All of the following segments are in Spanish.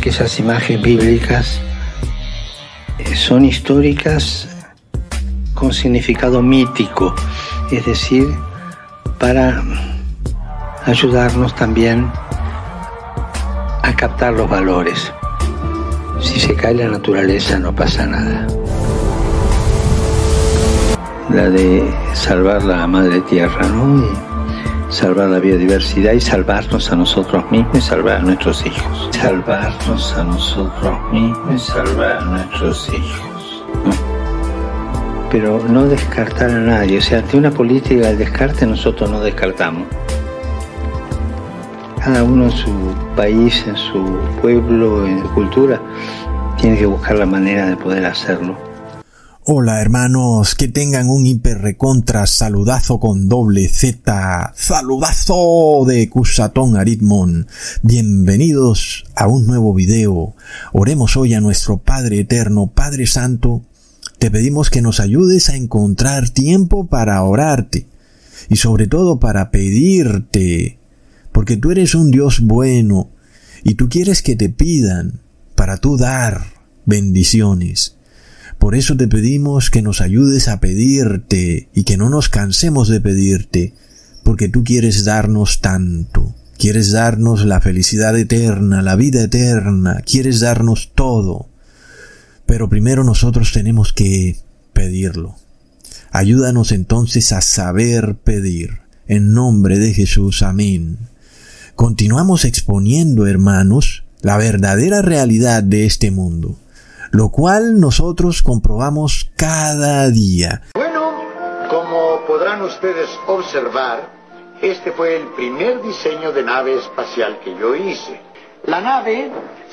Que esas imágenes bíblicas eh, son históricas con significado mítico, es decir, para ayudarnos también a captar los valores. Si se cae la naturaleza no pasa nada. La de salvar la madre tierra, ¿no? Salvar la biodiversidad y salvarnos a nosotros mismos y salvar a nuestros hijos. Salvarnos a nosotros mismos y salvar a nuestros hijos. Pero no descartar a nadie. O sea, ante una política de descarte nosotros no descartamos cada uno en su país, en su pueblo, en su cultura, tiene que buscar la manera de poder hacerlo. Hola hermanos, que tengan un hiper recontra saludazo con doble Z, saludazo de Cusatón Aritmon. Bienvenidos a un nuevo video. Oremos hoy a nuestro Padre Eterno, Padre Santo. Te pedimos que nos ayudes a encontrar tiempo para orarte y sobre todo para pedirte porque tú eres un Dios bueno y tú quieres que te pidan para tú dar bendiciones. Por eso te pedimos que nos ayudes a pedirte y que no nos cansemos de pedirte, porque tú quieres darnos tanto. Quieres darnos la felicidad eterna, la vida eterna, quieres darnos todo. Pero primero nosotros tenemos que pedirlo. Ayúdanos entonces a saber pedir. En nombre de Jesús, amén continuamos exponiendo, hermanos, la verdadera realidad de este mundo, lo cual nosotros comprobamos cada día. Bueno, como podrán ustedes observar, este fue el primer diseño de nave espacial que yo hice. La nave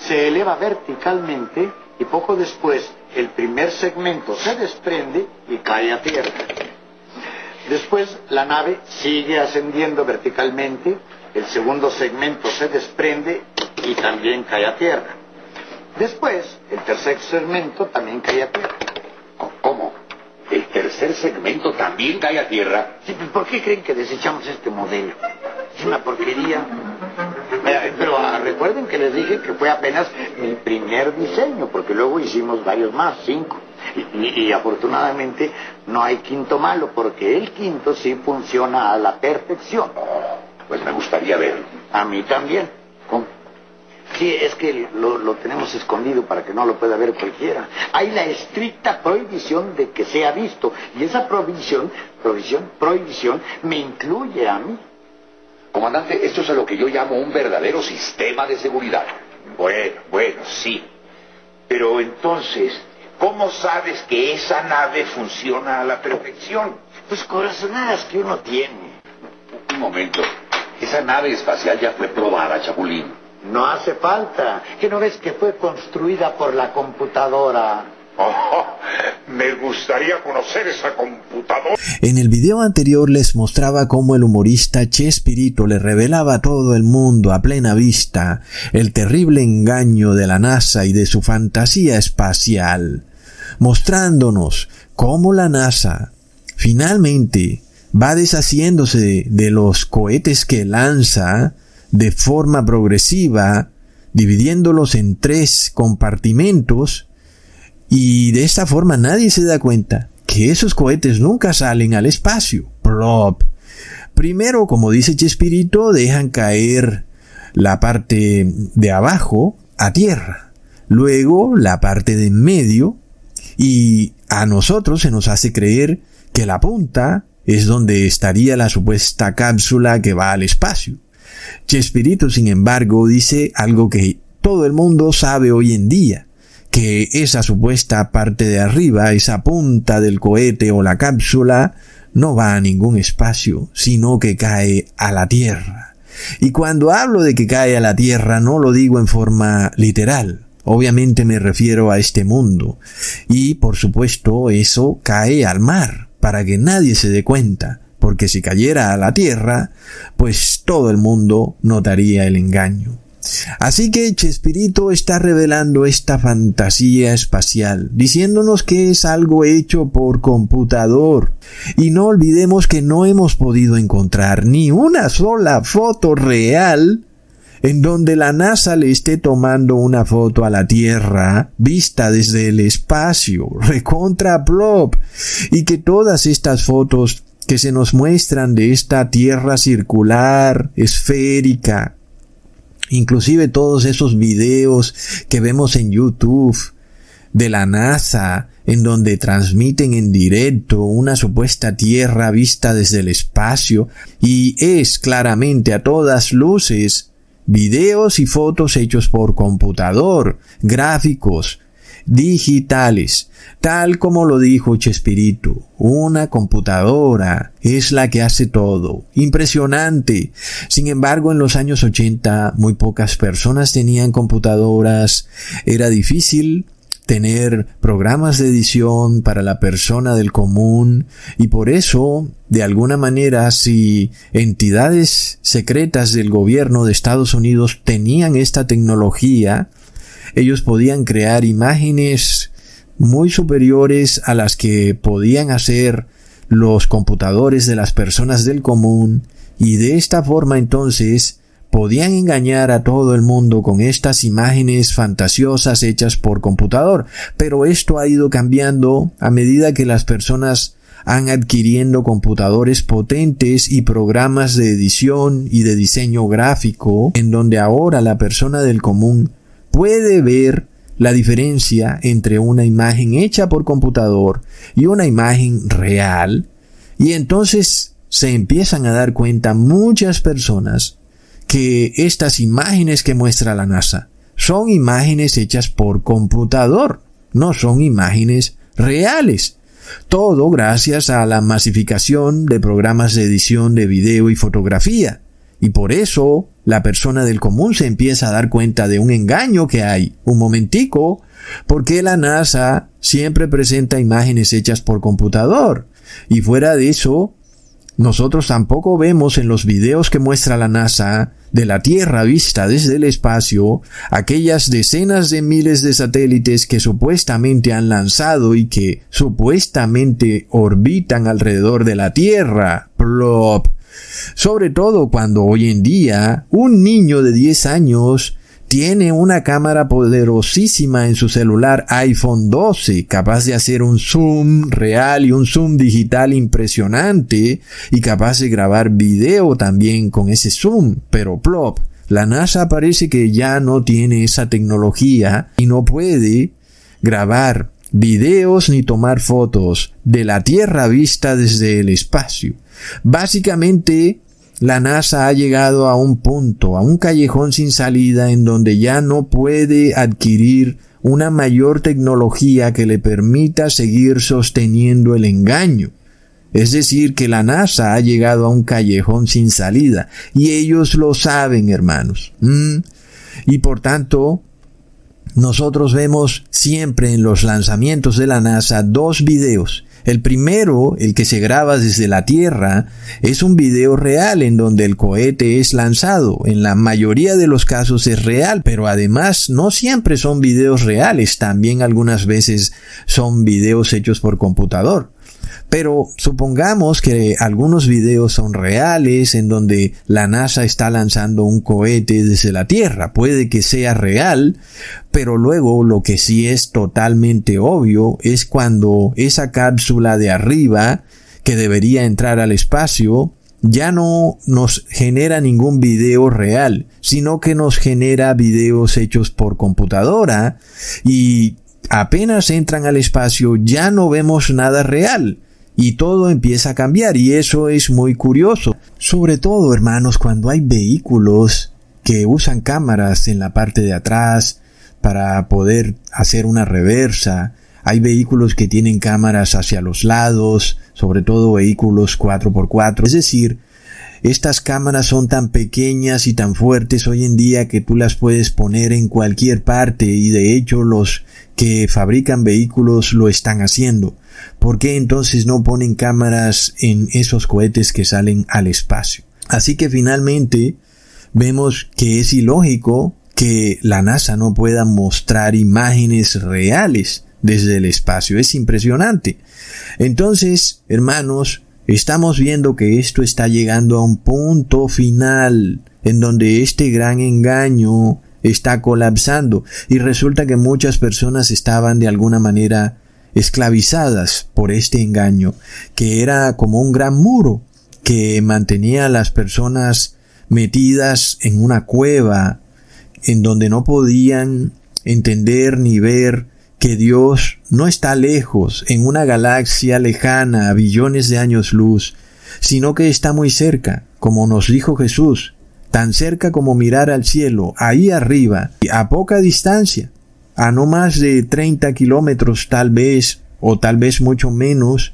se eleva verticalmente y poco después el primer segmento se desprende y cae a tierra. Después la nave sigue ascendiendo verticalmente el segundo segmento se desprende y también cae a tierra. Después, el tercer segmento también cae a tierra. ¿Cómo? ¿El tercer segmento también cae a tierra? Sí, pues, ¿por qué creen que desechamos este modelo? Es una porquería. Pero ah, recuerden que les dije que fue apenas mi primer diseño, porque luego hicimos varios más, cinco. y, afortunadamente no hay quinto malo, porque el quinto sí funciona a la perfección. Pues me gustaría verlo. A mí también. Sí, es que lo, tenemos escondido para que no lo pueda ver cualquiera. Hay la estricta prohibición de que sea visto. Y esa prohibición, prohibición, prohibición, me incluye a mí. Comandante, esto es a lo que yo llamo un verdadero sistema de seguridad. Bueno, bueno, sí. Pero entonces, ¿cómo sabes que esa nave funciona a la perfección? Pues corazonadas que uno tiene. Un momento. Esa nave espacial ya fue probada, Chapulín. No hace falta. ¿Qué no ves que fue construida por la computadora? Oh, me gustaría conocer esa computadora. En el video anterior les mostraba cómo el humorista Chespirito le revelaba a todo el mundo a plena vista el terrible engaño de la NASA y de su fantasía espacial, mostrándonos cómo la NASA finalmente va deshaciéndose de los cohetes que lanza de forma progresiva, dividiéndolos en tres compartimentos, y de esta forma nadie se da cuenta que esos cohetes nunca salen al espacio. Plop. Primero, como dice Chespirito, dejan caer la parte de abajo a tierra. Luego la parte de en medio y a nosotros se nos hace creer que la punta es donde estaría la supuesta cápsula que va al espacio. Chespirito, sin embargo, dice algo que todo el mundo sabe hoy en día, que esa supuesta parte de arriba, esa punta del cohete o la cápsula, no va a ningún espacio, sino que cae a la Tierra. Y cuando hablo de que cae a la Tierra no lo digo en forma literal, obviamente me refiero a este mundo, y por supuesto eso cae al mar para que nadie se dé cuenta, porque si cayera a la tierra, pues todo el mundo notaría el engaño. Así que Chespirito está revelando esta fantasía espacial, diciéndonos que es algo hecho por computador. Y no olvidemos que no hemos podido encontrar ni una sola foto real en donde la NASA le esté tomando una foto a la Tierra vista desde el espacio, recontra plop, y que todas estas fotos que se nos muestran de esta Tierra circular, esférica, inclusive todos esos videos que vemos en YouTube de la NASA, en donde transmiten en directo una supuesta Tierra vista desde el espacio, y es claramente a todas luces videos y fotos hechos por computador, gráficos, digitales, tal como lo dijo Chespirito. Una computadora es la que hace todo. Impresionante. Sin embargo, en los años 80 muy pocas personas tenían computadoras. Era difícil tener programas de edición para la persona del común y por eso, de alguna manera, si entidades secretas del gobierno de Estados Unidos tenían esta tecnología, ellos podían crear imágenes muy superiores a las que podían hacer los computadores de las personas del común y de esta forma entonces podían engañar a todo el mundo con estas imágenes fantasiosas hechas por computador, pero esto ha ido cambiando a medida que las personas han adquiriendo computadores potentes y programas de edición y de diseño gráfico, en donde ahora la persona del común puede ver la diferencia entre una imagen hecha por computador y una imagen real, y entonces se empiezan a dar cuenta muchas personas que estas imágenes que muestra la NASA son imágenes hechas por computador, no son imágenes reales. Todo gracias a la masificación de programas de edición de video y fotografía. Y por eso la persona del común se empieza a dar cuenta de un engaño que hay. Un momentico, porque la NASA siempre presenta imágenes hechas por computador. Y fuera de eso, nosotros tampoco vemos en los videos que muestra la NASA de la Tierra vista desde el espacio aquellas decenas de miles de satélites que supuestamente han lanzado y que supuestamente orbitan alrededor de la Tierra. Plop. Sobre todo cuando hoy en día un niño de 10 años tiene una cámara poderosísima en su celular iPhone 12, capaz de hacer un zoom real y un zoom digital impresionante y capaz de grabar video también con ese zoom, pero plop. La NASA parece que ya no tiene esa tecnología y no puede grabar videos ni tomar fotos de la Tierra vista desde el espacio. Básicamente la NASA ha llegado a un punto, a un callejón sin salida en donde ya no puede adquirir una mayor tecnología que le permita seguir sosteniendo el engaño. Es decir, que la NASA ha llegado a un callejón sin salida y ellos lo saben, hermanos. Y por tanto, nosotros vemos siempre en los lanzamientos de la NASA dos videos el primero, el que se graba desde la Tierra, es un video real en donde el cohete es lanzado. En la mayoría de los casos es real, pero además no siempre son videos reales, también algunas veces son videos hechos por computador. Pero supongamos que algunos videos son reales en donde la NASA está lanzando un cohete desde la Tierra. Puede que sea real, pero luego lo que sí es totalmente obvio es cuando esa cápsula de arriba que debería entrar al espacio ya no nos genera ningún video real, sino que nos genera videos hechos por computadora y apenas entran al espacio ya no vemos nada real y todo empieza a cambiar y eso es muy curioso. Sobre todo, hermanos, cuando hay vehículos que usan cámaras en la parte de atrás para poder hacer una reversa. Hay vehículos que tienen cámaras hacia los lados, sobre todo vehículos 4x4. Es decir, estas cámaras son tan pequeñas y tan fuertes hoy en día que tú las puedes poner en cualquier parte y de hecho los que fabrican vehículos lo están haciendo. ¿Por qué entonces no ponen cámaras en esos cohetes que salen al espacio? Así que finalmente vemos que es ilógico que la NASA no pueda mostrar imágenes reales desde el espacio. Es impresionante. Entonces, hermanos, estamos viendo que esto está llegando a un punto final. en donde este gran engaño está colapsando y resulta que muchas personas estaban de alguna manera esclavizadas por este engaño, que era como un gran muro que mantenía a las personas metidas en una cueva en donde no podían entender ni ver que Dios no está lejos, en una galaxia lejana a billones de años luz, sino que está muy cerca, como nos dijo Jesús, tan cerca como mirar al cielo, ahí arriba, a poca distancia, a no más de 30 kilómetros tal vez, o tal vez mucho menos,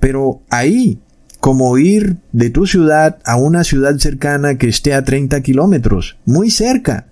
pero ahí, como ir de tu ciudad a una ciudad cercana que esté a 30 kilómetros, muy cerca,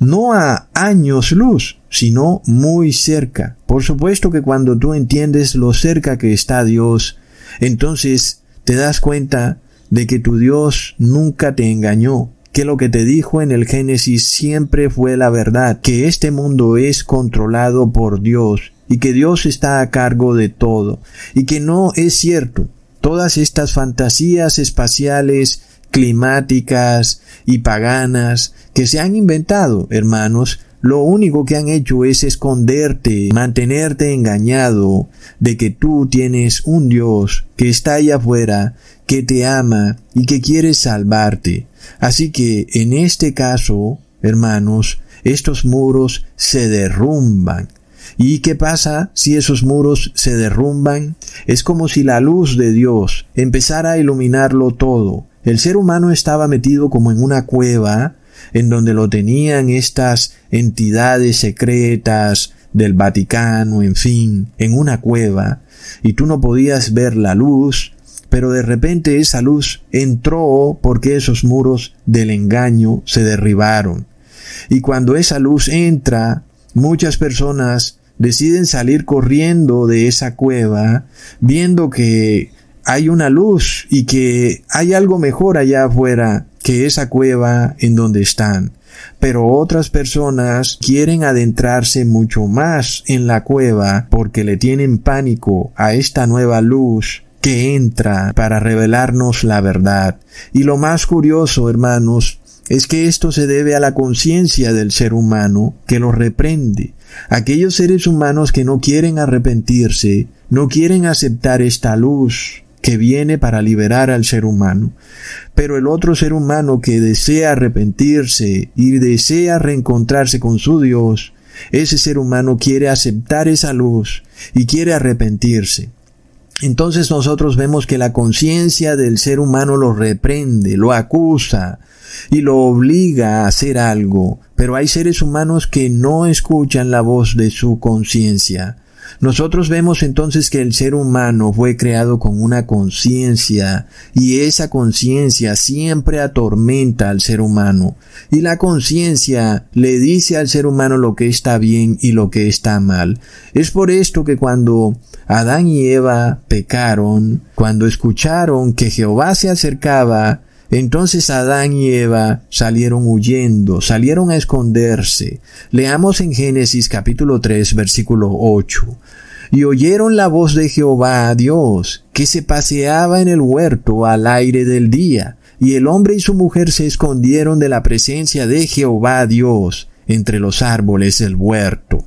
no a años luz, sino muy cerca. Por supuesto que cuando tú entiendes lo cerca que está Dios, entonces te das cuenta de que tu Dios nunca te engañó, que lo que te dijo en el Génesis siempre fue la verdad, que este mundo es controlado por Dios y que Dios está a cargo de todo, y que no es cierto. Todas estas fantasías espaciales, climáticas y paganas que se han inventado, hermanos, lo único que han hecho es esconderte, mantenerte engañado de que tú tienes un Dios que está allá afuera, que te ama y que quiere salvarte. Así que en este caso, hermanos, estos muros se derrumban. ¿Y qué pasa si esos muros se derrumban? Es como si la luz de Dios empezara a iluminarlo todo. El ser humano estaba metido como en una cueva, en donde lo tenían estas entidades secretas del Vaticano, en fin, en una cueva, y tú no podías ver la luz, pero de repente esa luz entró porque esos muros del engaño se derribaron. Y cuando esa luz entra, muchas personas deciden salir corriendo de esa cueva, viendo que hay una luz y que hay algo mejor allá afuera que esa cueva en donde están. Pero otras personas quieren adentrarse mucho más en la cueva porque le tienen pánico a esta nueva luz que entra para revelarnos la verdad. Y lo más curioso, hermanos, es que esto se debe a la conciencia del ser humano que lo reprende. Aquellos seres humanos que no quieren arrepentirse, no quieren aceptar esta luz, que viene para liberar al ser humano. Pero el otro ser humano que desea arrepentirse y desea reencontrarse con su Dios, ese ser humano quiere aceptar esa luz y quiere arrepentirse. Entonces nosotros vemos que la conciencia del ser humano lo reprende, lo acusa y lo obliga a hacer algo, pero hay seres humanos que no escuchan la voz de su conciencia. Nosotros vemos entonces que el ser humano fue creado con una conciencia y esa conciencia siempre atormenta al ser humano y la conciencia le dice al ser humano lo que está bien y lo que está mal. Es por esto que cuando Adán y Eva pecaron, cuando escucharon que Jehová se acercaba, entonces Adán y Eva salieron huyendo, salieron a esconderse. Leamos en Génesis capítulo 3 versículo 8. Y oyeron la voz de Jehová Dios, que se paseaba en el huerto al aire del día, y el hombre y su mujer se escondieron de la presencia de Jehová Dios entre los árboles del huerto.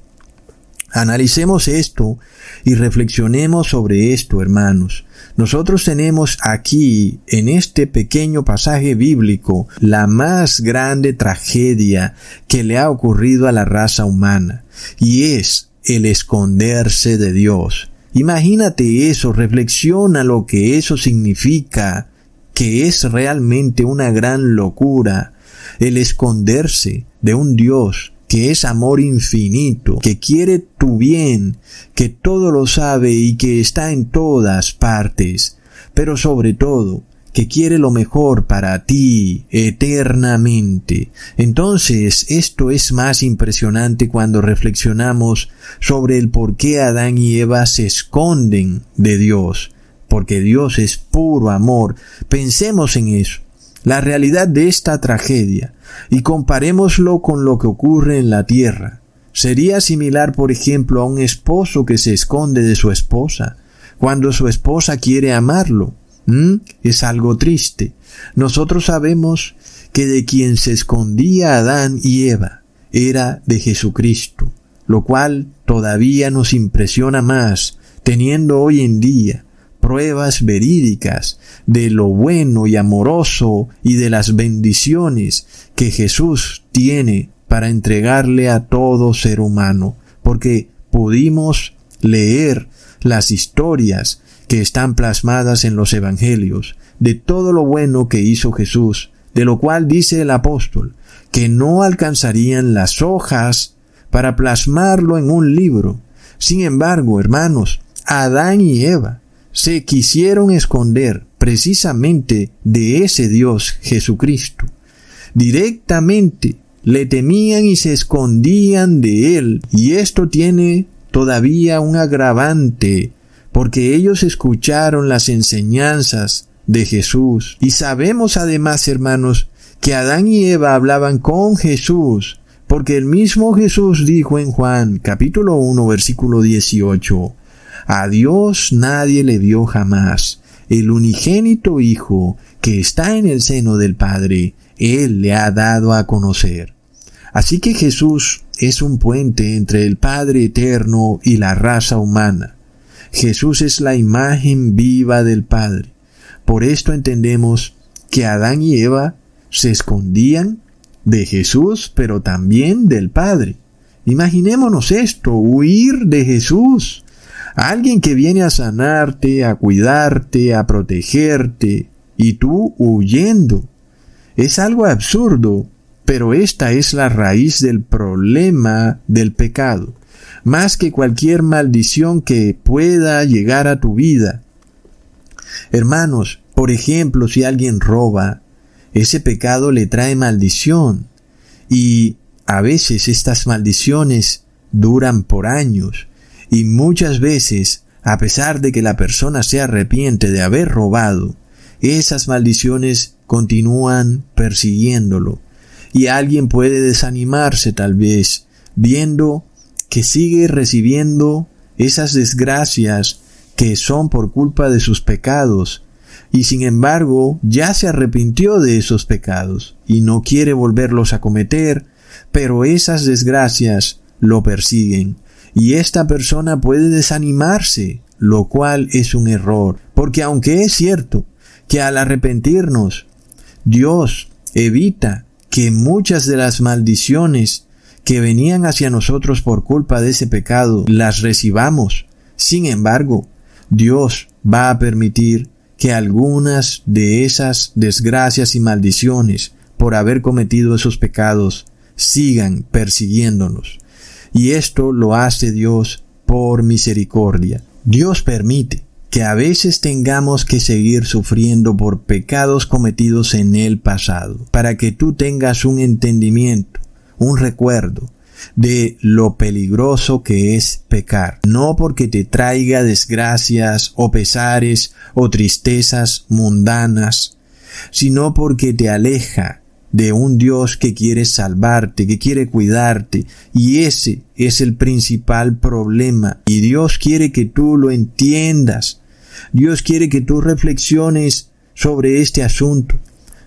Analicemos esto y reflexionemos sobre esto, hermanos. Nosotros tenemos aquí, en este pequeño pasaje bíblico, la más grande tragedia que le ha ocurrido a la raza humana, y es el esconderse de Dios. Imagínate eso, reflexiona lo que eso significa, que es realmente una gran locura, el esconderse de un Dios que es amor infinito, que quiere tu bien, que todo lo sabe y que está en todas partes, pero sobre todo, que quiere lo mejor para ti eternamente. Entonces, esto es más impresionante cuando reflexionamos sobre el por qué Adán y Eva se esconden de Dios, porque Dios es puro amor. Pensemos en eso la realidad de esta tragedia y comparémoslo con lo que ocurre en la tierra. Sería similar, por ejemplo, a un esposo que se esconde de su esposa cuando su esposa quiere amarlo. ¿Mm? Es algo triste. Nosotros sabemos que de quien se escondía Adán y Eva era de Jesucristo, lo cual todavía nos impresiona más, teniendo hoy en día pruebas verídicas de lo bueno y amoroso y de las bendiciones que Jesús tiene para entregarle a todo ser humano, porque pudimos leer las historias que están plasmadas en los Evangelios, de todo lo bueno que hizo Jesús, de lo cual dice el apóstol, que no alcanzarían las hojas para plasmarlo en un libro. Sin embargo, hermanos, Adán y Eva se quisieron esconder precisamente de ese Dios Jesucristo. Directamente le temían y se escondían de él, y esto tiene todavía un agravante, porque ellos escucharon las enseñanzas de Jesús. Y sabemos además, hermanos, que Adán y Eva hablaban con Jesús, porque el mismo Jesús dijo en Juan capítulo 1 versículo 18, A Dios nadie le vio jamás, el unigénito Hijo que está en el seno del Padre, Él le ha dado a conocer. Así que Jesús es un puente entre el Padre eterno y la raza humana. Jesús es la imagen viva del Padre. Por esto entendemos que Adán y Eva se escondían de Jesús, pero también del Padre. Imaginémonos esto, huir de Jesús. Alguien que viene a sanarte, a cuidarte, a protegerte, y tú huyendo. Es algo absurdo, pero esta es la raíz del problema del pecado, más que cualquier maldición que pueda llegar a tu vida. Hermanos, por ejemplo, si alguien roba, ese pecado le trae maldición y a veces estas maldiciones duran por años y muchas veces, a pesar de que la persona se arrepiente de haber robado, esas maldiciones continúan persiguiéndolo. Y alguien puede desanimarse tal vez viendo que sigue recibiendo esas desgracias que son por culpa de sus pecados. Y sin embargo ya se arrepintió de esos pecados y no quiere volverlos a cometer, pero esas desgracias lo persiguen y esta persona puede desanimarse, lo cual es un error, porque aunque es cierto que al arrepentirnos Dios evita que muchas de las maldiciones que venían hacia nosotros por culpa de ese pecado las recibamos. Sin embargo, Dios va a permitir que algunas de esas desgracias y maldiciones por haber cometido esos pecados sigan persiguiéndonos. Y esto lo hace Dios por misericordia. Dios permite que a veces tengamos que seguir sufriendo por pecados cometidos en el pasado, para que tú tengas un entendimiento, un recuerdo de lo peligroso que es pecar, no porque te traiga desgracias o pesares o tristezas mundanas, sino porque te aleja de un Dios que quiere salvarte, que quiere cuidarte, y ese es el principal problema, y Dios quiere que tú lo entiendas. Dios quiere que tú reflexiones sobre este asunto.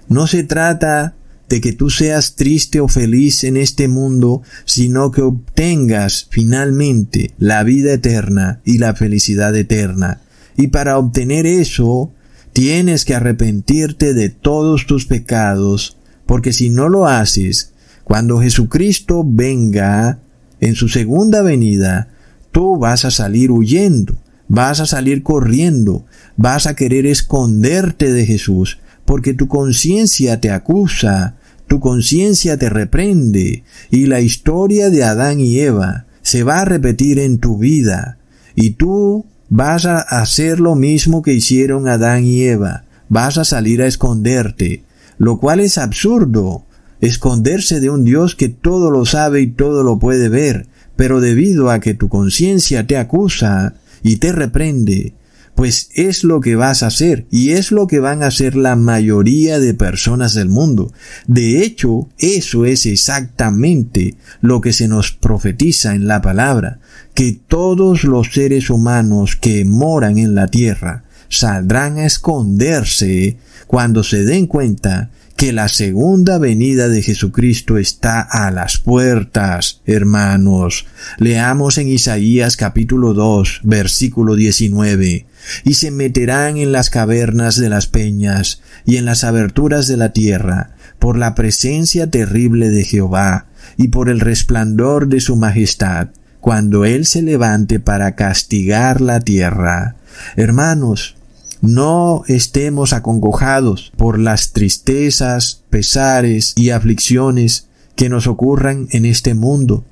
No se trata de que tú seas triste o feliz en este mundo, sino que obtengas finalmente la vida eterna y la felicidad eterna. Y para obtener eso, tienes que arrepentirte de todos tus pecados porque si no lo haces, cuando Jesucristo venga en su segunda venida, tú vas a salir huyendo, vas a salir corriendo, vas a querer esconderte de Jesús, porque tu conciencia te acusa, tu conciencia te reprende, y la historia de Adán y Eva se va a repetir en tu vida, y tú vas a hacer lo mismo que hicieron Adán y Eva, vas a salir a esconderte, lo cual es absurdo, esconderse de un Dios que todo lo sabe y todo lo puede ver, pero debido a que tu conciencia te acusa y te reprende, pues es lo que vas a hacer y es lo que van a hacer la mayoría de personas del mundo. De hecho, eso es exactamente lo que se nos profetiza en la palabra, que todos los seres humanos que moran en la tierra saldrán a esconderse cuando se den cuenta que la segunda venida de Jesucristo está a las puertas, hermanos. Leamos en Isaías capítulo 2, versículo 19. Y se meterán en las cavernas de las peñas y en las aberturas de la tierra, por la presencia terrible de Jehová y por el resplandor de su majestad, cuando Él se levante para castigar la tierra. Hermanos, no estemos acongojados por las tristezas, pesares y aflicciones que nos ocurran en este mundo,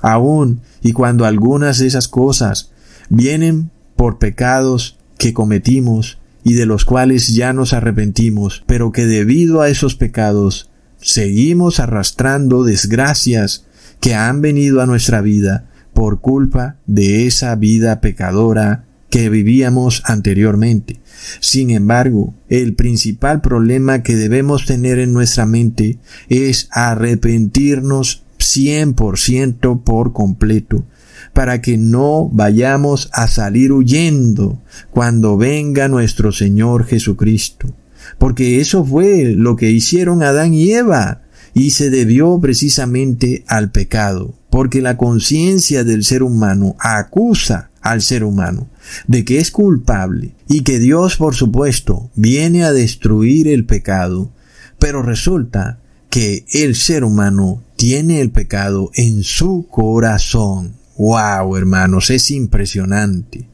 aun y cuando algunas de esas cosas vienen por pecados que cometimos y de los cuales ya nos arrepentimos, pero que debido a esos pecados seguimos arrastrando desgracias que han venido a nuestra vida por culpa de esa vida pecadora que vivíamos anteriormente. Sin embargo, el principal problema que debemos tener en nuestra mente es arrepentirnos 100% por completo, para que no vayamos a salir huyendo cuando venga nuestro Señor Jesucristo. Porque eso fue lo que hicieron Adán y Eva, y se debió precisamente al pecado, porque la conciencia del ser humano acusa al ser humano de que es culpable y que Dios, por supuesto, viene a destruir el pecado, pero resulta que el ser humano tiene el pecado en su corazón. ¡Wow, hermanos! Es impresionante.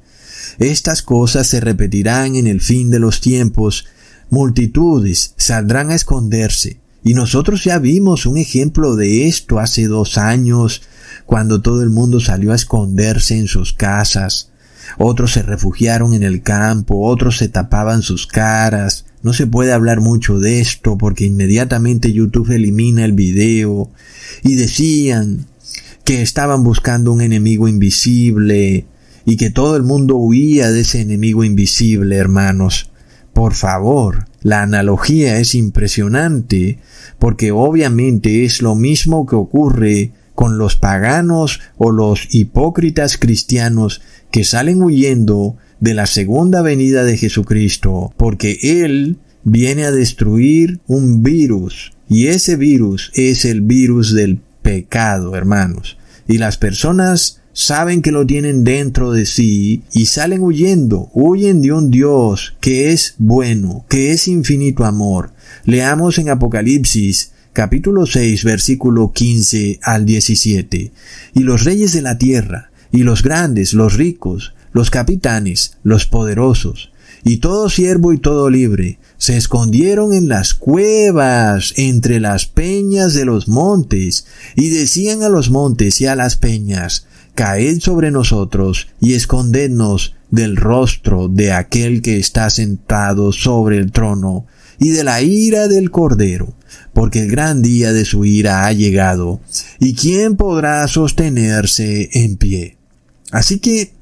Estas cosas se repetirán en el fin de los tiempos. Multitudes saldrán a esconderse. Y nosotros ya vimos un ejemplo de esto hace dos años cuando todo el mundo salió a esconderse en sus casas. Otros se refugiaron en el campo, otros se tapaban sus caras. No se puede hablar mucho de esto porque inmediatamente YouTube elimina el video y decían que estaban buscando un enemigo invisible y que todo el mundo huía de ese enemigo invisible, hermanos. Por favor, la analogía es impresionante porque obviamente es lo mismo que ocurre con los paganos o los hipócritas cristianos que salen huyendo de la segunda venida de Jesucristo, porque Él viene a destruir un virus, y ese virus es el virus del pecado, hermanos. Y las personas saben que lo tienen dentro de sí y salen huyendo, huyen de un Dios que es bueno, que es infinito amor. Leamos en Apocalipsis capítulo 6, versículo 15 al 17. Y los reyes de la tierra, y los grandes, los ricos, los capitanes, los poderosos, y todo siervo y todo libre, se escondieron en las cuevas entre las peñas de los montes, y decían a los montes y a las peñas, Caed sobre nosotros y escondednos del rostro de aquel que está sentado sobre el trono, y de la ira del Cordero, porque el gran día de su ira ha llegado, y quién podrá sostenerse en pie. Así que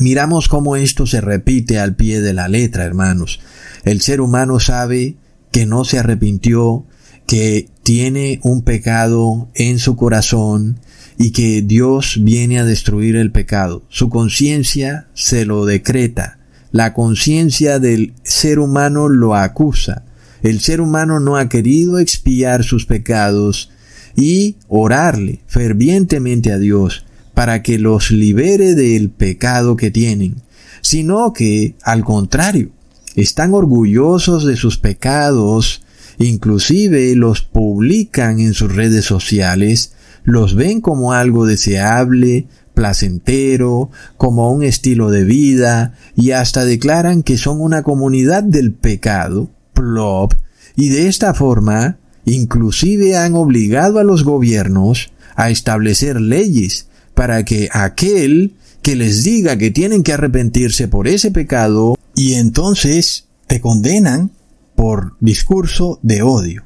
miramos cómo esto se repite al pie de la letra, hermanos. El ser humano sabe que no se arrepintió, que tiene un pecado en su corazón y que Dios viene a destruir el pecado. Su conciencia se lo decreta. La conciencia del ser humano lo acusa. El ser humano no ha querido expiar sus pecados y orarle fervientemente a Dios para que los libere del pecado que tienen, sino que, al contrario, están orgullosos de sus pecados, inclusive los publican en sus redes sociales, los ven como algo deseable, placentero, como un estilo de vida, y hasta declaran que son una comunidad del pecado, y de esta forma inclusive han obligado a los gobiernos a establecer leyes para que aquel que les diga que tienen que arrepentirse por ese pecado y entonces te condenan por discurso de odio.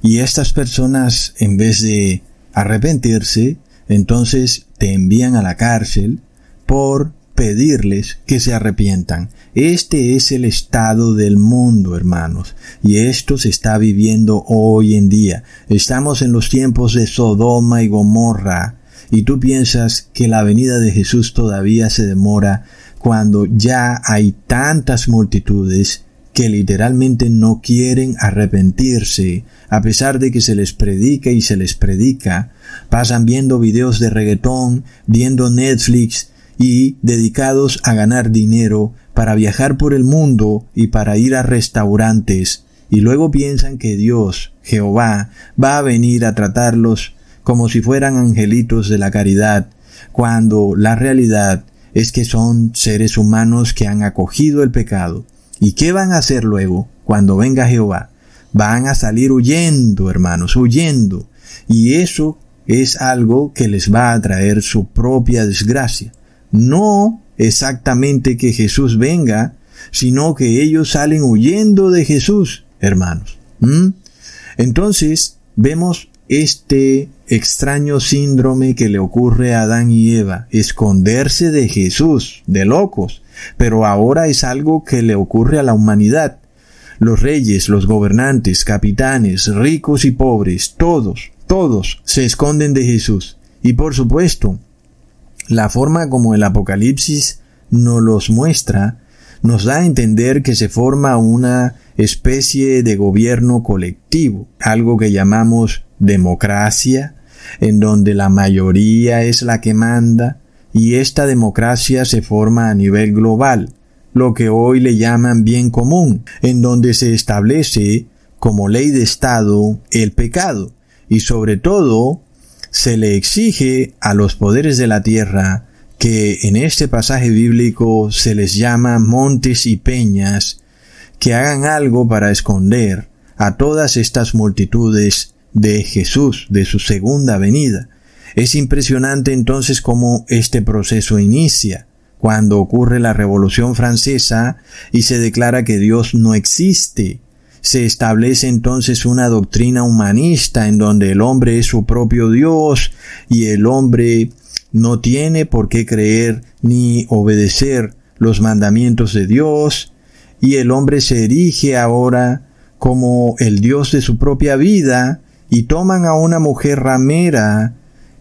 Y estas personas, en vez de arrepentirse, entonces te envían a la cárcel por pedirles que se arrepientan. Este es el estado del mundo, hermanos, y esto se está viviendo hoy en día. Estamos en los tiempos de Sodoma y Gomorra, y tú piensas que la venida de Jesús todavía se demora cuando ya hay tantas multitudes que literalmente no quieren arrepentirse, a pesar de que se les predica y se les predica. Pasan viendo videos de reggaetón, viendo Netflix y dedicados a ganar dinero para viajar por el mundo y para ir a restaurantes, y luego piensan que Dios, Jehová, va a venir a tratarlos como si fueran angelitos de la caridad, cuando la realidad es que son seres humanos que han acogido el pecado. ¿Y qué van a hacer luego cuando venga Jehová? Van a salir huyendo, hermanos, huyendo. Y eso es algo que les va a traer su propia desgracia. No exactamente que Jesús venga, sino que ellos salen huyendo de Jesús, hermanos. ¿Mm? Entonces, vemos este extraño síndrome que le ocurre a Adán y Eva, esconderse de Jesús, de locos, pero ahora es algo que le ocurre a la humanidad. Los reyes, los gobernantes, capitanes, ricos y pobres, todos, todos se esconden de Jesús. Y por supuesto, la forma como el Apocalipsis nos los muestra nos da a entender que se forma una especie de gobierno colectivo, algo que llamamos democracia, en donde la mayoría es la que manda, y esta democracia se forma a nivel global, lo que hoy le llaman bien común, en donde se establece como ley de Estado el pecado, y sobre todo se le exige a los poderes de la tierra que en este pasaje bíblico se les llama montes y peñas, que hagan algo para esconder a todas estas multitudes de Jesús, de su segunda venida. Es impresionante entonces cómo este proceso inicia, cuando ocurre la Revolución Francesa y se declara que Dios no existe. Se establece entonces una doctrina humanista en donde el hombre es su propio Dios y el hombre no tiene por qué creer ni obedecer los mandamientos de Dios y el hombre se erige ahora como el Dios de su propia vida y toman a una mujer ramera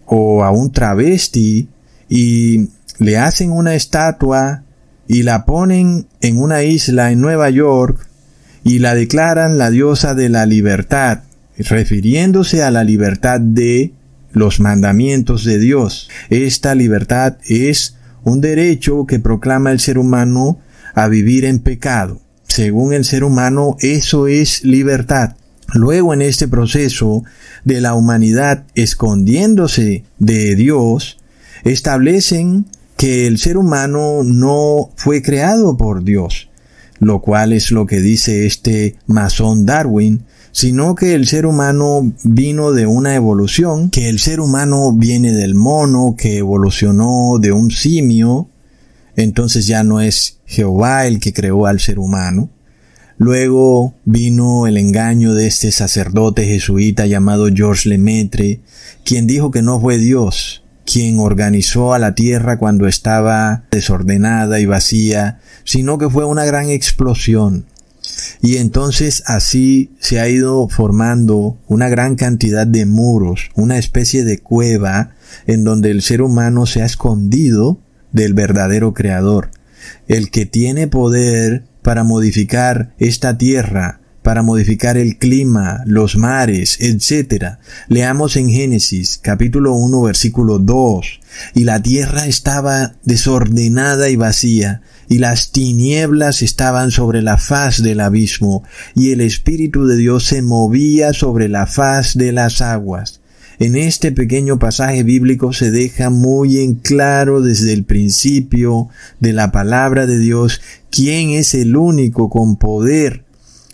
o a un travesti y le hacen una estatua y la ponen en una isla en Nueva York y la declaran la diosa de la libertad, refiriéndose a la libertad de los mandamientos de Dios. Esta libertad es un derecho que proclama el ser humano a vivir en pecado. Según el ser humano, eso es libertad. Luego en este proceso de la humanidad escondiéndose de Dios, establecen que el ser humano no fue creado por Dios, lo cual es lo que dice este masón Darwin, sino que el ser humano vino de una evolución, que el ser humano viene del mono, que evolucionó de un simio, entonces ya no es Jehová el que creó al ser humano, Luego vino el engaño de este sacerdote jesuita llamado Georges Lemaitre, quien dijo que no fue Dios quien organizó a la tierra cuando estaba desordenada y vacía, sino que fue una gran explosión. Y entonces así se ha ido formando una gran cantidad de muros, una especie de cueva en donde el ser humano se ha escondido del verdadero creador. El que tiene poder para modificar esta tierra, para modificar el clima, los mares, etc. Leamos en Génesis capítulo 1 versículo 2. Y la tierra estaba desordenada y vacía, y las tinieblas estaban sobre la faz del abismo, y el Espíritu de Dios se movía sobre la faz de las aguas. En este pequeño pasaje bíblico se deja muy en claro desde el principio de la palabra de Dios quién es el único con poder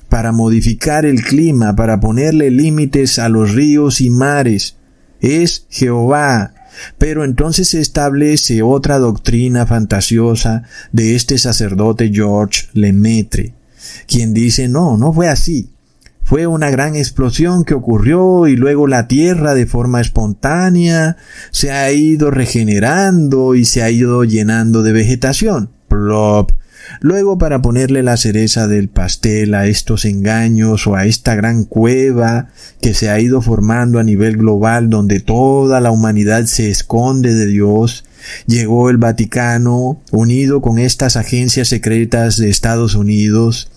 para modificar el clima, para ponerle límites a los ríos y mares. Es Jehová. Pero entonces se establece otra doctrina fantasiosa de este sacerdote George Lemaitre, quien dice no, no fue así. Fue una gran explosión que ocurrió y luego la Tierra de forma espontánea se ha ido regenerando y se ha ido llenando de vegetación. Plop. Luego para ponerle la cereza del pastel a estos engaños o a esta gran cueva que se ha ido formando a nivel global donde toda la humanidad se esconde de Dios, llegó el Vaticano unido con estas agencias secretas de Estados Unidos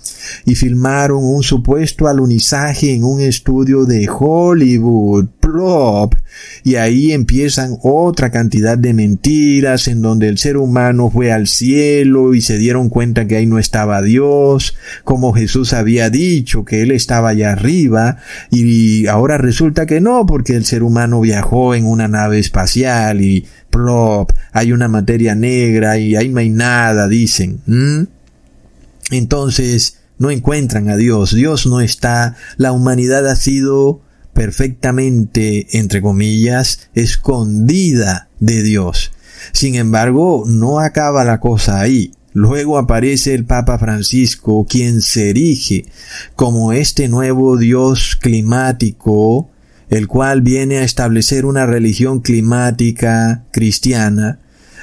y filmaron un supuesto alunizaje en un estudio de Hollywood, plop, y ahí empiezan otra cantidad de mentiras en donde el ser humano fue al cielo y se dieron cuenta que ahí no estaba Dios, como Jesús había dicho que él estaba allá arriba, y ahora resulta que no, porque el ser humano viajó en una nave espacial y plop, hay una materia negra y ahí no hay nada, dicen. Entonces, no encuentran a Dios, Dios no está, la humanidad ha sido perfectamente, entre comillas, escondida de Dios. Sin embargo, no acaba la cosa ahí. Luego aparece el Papa Francisco, quien se erige como este nuevo Dios climático, el cual viene a establecer una religión climática cristiana,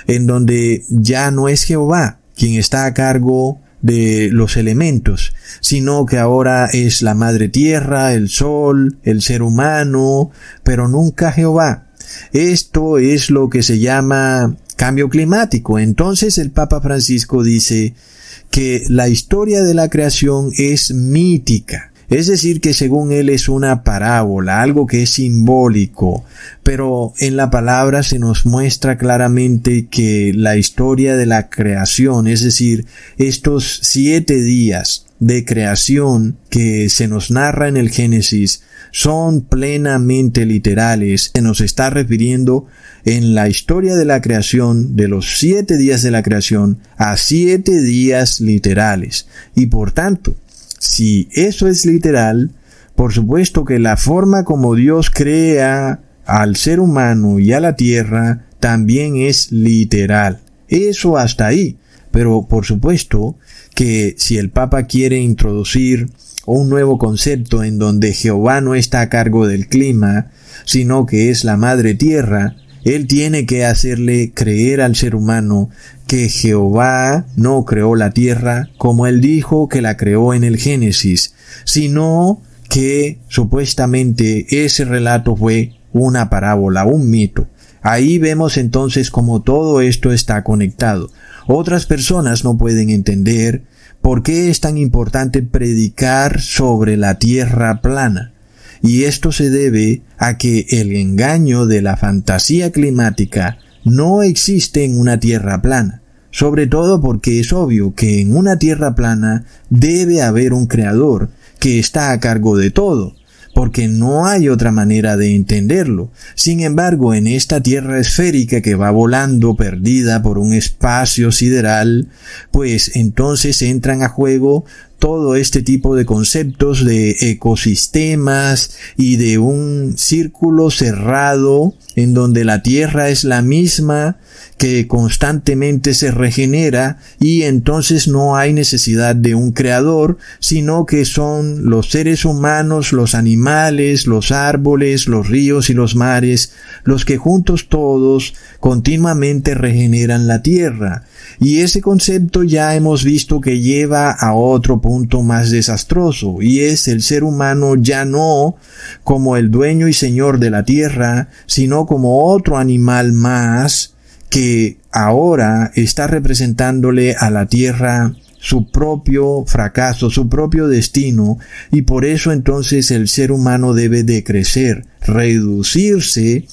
en donde ya no es Jehová quien está a cargo de los elementos, sino que ahora es la madre tierra, el sol, el ser humano, pero nunca Jehová. Esto es lo que se llama cambio climático. Entonces el Papa Francisco dice que la historia de la creación es mítica. Es decir, que según él es una parábola, algo que es simbólico, pero en la palabra se nos muestra claramente que la historia de la creación, es decir, estos siete días de creación que se nos narra en el Génesis, son plenamente literales. Se nos está refiriendo en la historia de la creación, de los siete días de la creación, a siete días literales. Y por tanto, si eso es literal, por supuesto que la forma como Dios crea al ser humano y a la tierra también es literal. Eso hasta ahí. Pero por supuesto que si el Papa quiere introducir un nuevo concepto en donde Jehová no está a cargo del clima, sino que es la madre tierra, él tiene que hacerle creer al ser humano que Jehová no creó la tierra como él dijo que la creó en el Génesis, sino que supuestamente ese relato fue una parábola, un mito. Ahí vemos entonces cómo todo esto está conectado. Otras personas no pueden entender por qué es tan importante predicar sobre la tierra plana y esto se debe a que el engaño de la fantasía climática no existe en una tierra plana, sobre todo porque es obvio que en una tierra plana debe haber un creador que está a cargo de todo, porque no hay otra manera de entenderlo. Sin embargo, en esta tierra esférica que va volando perdida por un espacio sideral, pues entonces entran a juego todo este tipo de conceptos de ecosistemas y de un círculo cerrado en donde la tierra es la misma que constantemente se regenera y entonces no hay necesidad de un creador, sino que son los seres humanos, los animales, los árboles, los ríos y los mares, los que juntos todos continuamente regeneran la tierra. Y ese concepto ya hemos visto que lleva a otro punto más desastroso, y es el ser humano ya no como el dueño y señor de la tierra, sino como otro animal más que ahora está representándole a la tierra su propio fracaso, su propio destino, y por eso entonces el ser humano debe de crecer, reducirse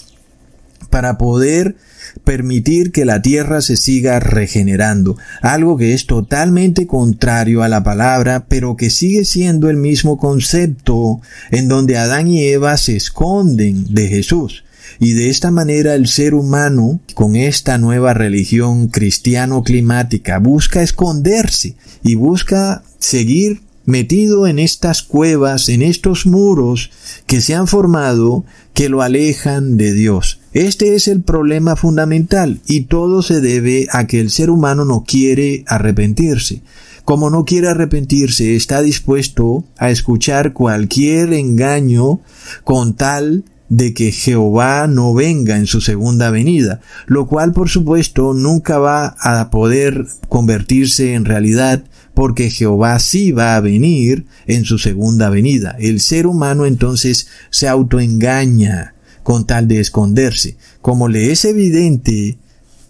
para poder permitir que la tierra se siga regenerando, algo que es totalmente contrario a la palabra, pero que sigue siendo el mismo concepto en donde Adán y Eva se esconden de Jesús. Y de esta manera el ser humano, con esta nueva religión cristiano-climática, busca esconderse y busca seguir metido en estas cuevas, en estos muros que se han formado que lo alejan de Dios. Este es el problema fundamental y todo se debe a que el ser humano no quiere arrepentirse. Como no quiere arrepentirse, está dispuesto a escuchar cualquier engaño con tal de que Jehová no venga en su segunda venida, lo cual por supuesto nunca va a poder convertirse en realidad porque Jehová sí va a venir en su segunda venida. El ser humano entonces se autoengaña con tal de esconderse. Como le es evidente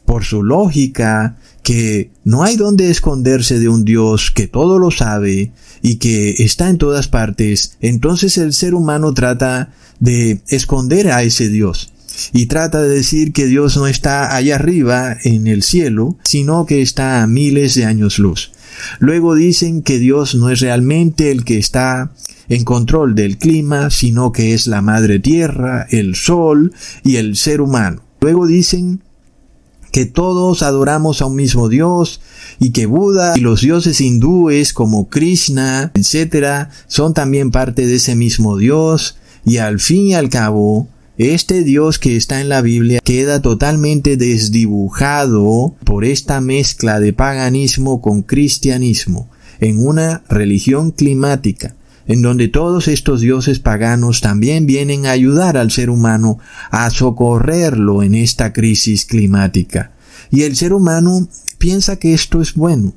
por su lógica, que no hay donde esconderse de un Dios que todo lo sabe y que está en todas partes, entonces el ser humano trata de esconder a ese Dios y trata de decir que Dios no está allá arriba en el cielo, sino que está a miles de años luz. Luego dicen que Dios no es realmente el que está en control del clima, sino que es la madre tierra, el sol y el ser humano. Luego dicen que todos adoramos a un mismo Dios y que Buda y los dioses hindúes como Krishna, etc., son también parte de ese mismo Dios y al fin y al cabo, este Dios que está en la Biblia queda totalmente desdibujado por esta mezcla de paganismo con cristianismo en una religión climática en donde todos estos dioses paganos también vienen a ayudar al ser humano a socorrerlo en esta crisis climática. Y el ser humano piensa que esto es bueno,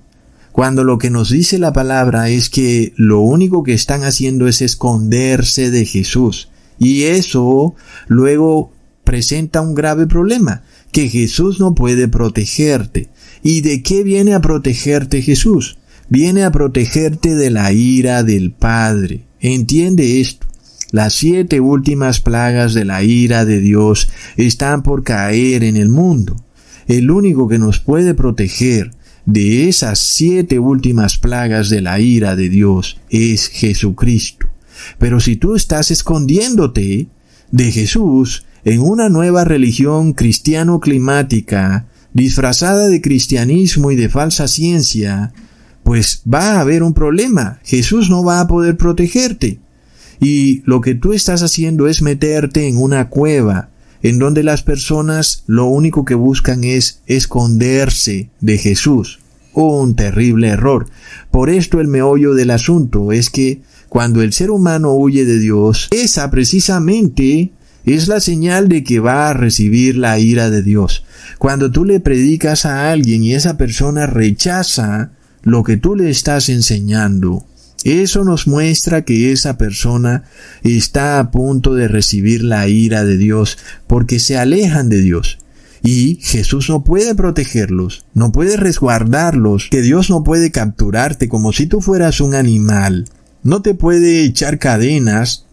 cuando lo que nos dice la palabra es que lo único que están haciendo es esconderse de Jesús. Y eso luego presenta un grave problema, que Jesús no puede protegerte. ¿Y de qué viene a protegerte Jesús? Viene a protegerte de la ira del Padre. Entiende esto. Las siete últimas plagas de la ira de Dios están por caer en el mundo. El único que nos puede proteger de esas siete últimas plagas de la ira de Dios es Jesucristo. Pero si tú estás escondiéndote de Jesús en una nueva religión cristiano-climática, disfrazada de cristianismo y de falsa ciencia, pues va a haber un problema. Jesús no va a poder protegerte. Y lo que tú estás haciendo es meterte en una cueva, en donde las personas lo único que buscan es esconderse de Jesús. Un terrible error. Por esto el meollo del asunto es que cuando el ser humano huye de Dios, esa precisamente es la señal de que va a recibir la ira de Dios. Cuando tú le predicas a alguien y esa persona rechaza lo que tú le estás enseñando, eso nos muestra que esa persona está a punto de recibir la ira de Dios porque se alejan de Dios. Y Jesús no puede protegerlos, no puede resguardarlos, que Dios no puede capturarte como si tú fueras un animal, no te puede echar cadenas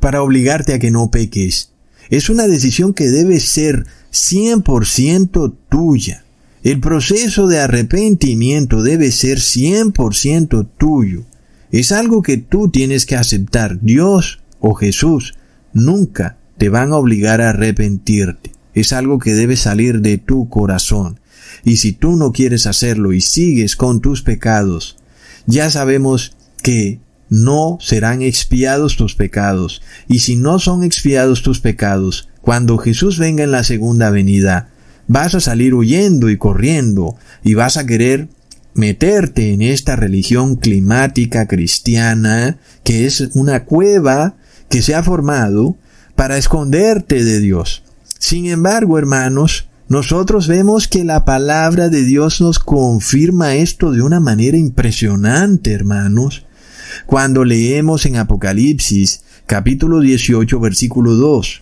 para obligarte a que no peques. Es una decisión que debe ser 100% tuya. El proceso de arrepentimiento debe ser 100% tuyo. Es algo que tú tienes que aceptar. Dios o Jesús nunca te van a obligar a arrepentirte. Es algo que debe salir de tu corazón. Y si tú no quieres hacerlo y sigues con tus pecados, ya sabemos que no serán expiados tus pecados. Y si no son expiados tus pecados, cuando Jesús venga en la segunda venida, vas a salir huyendo y corriendo y vas a querer meterte en esta religión climática cristiana que es una cueva que se ha formado para esconderte de Dios. Sin embargo, hermanos, nosotros vemos que la palabra de Dios nos confirma esto de una manera impresionante, hermanos. Cuando leemos en Apocalipsis capítulo 18 versículo 2,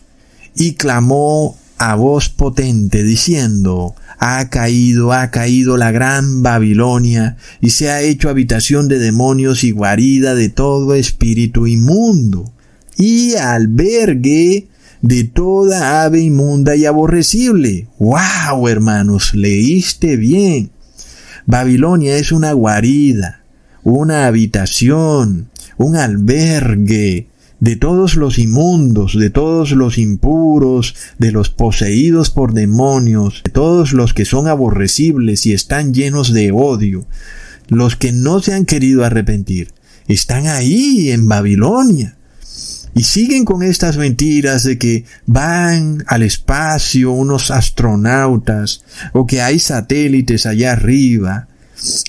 y clamó a voz potente diciendo, ha caído, ha caído la gran Babilonia, y se ha hecho habitación de demonios y guarida de todo espíritu inmundo, y albergue de toda ave inmunda y aborrecible. ¡Wow, hermanos! Leíste bien. Babilonia es una guarida, una habitación, un albergue, de todos los inmundos, de todos los impuros, de los poseídos por demonios, de todos los que son aborrecibles y están llenos de odio, los que no se han querido arrepentir, están ahí en Babilonia. Y siguen con estas mentiras de que van al espacio unos astronautas o que hay satélites allá arriba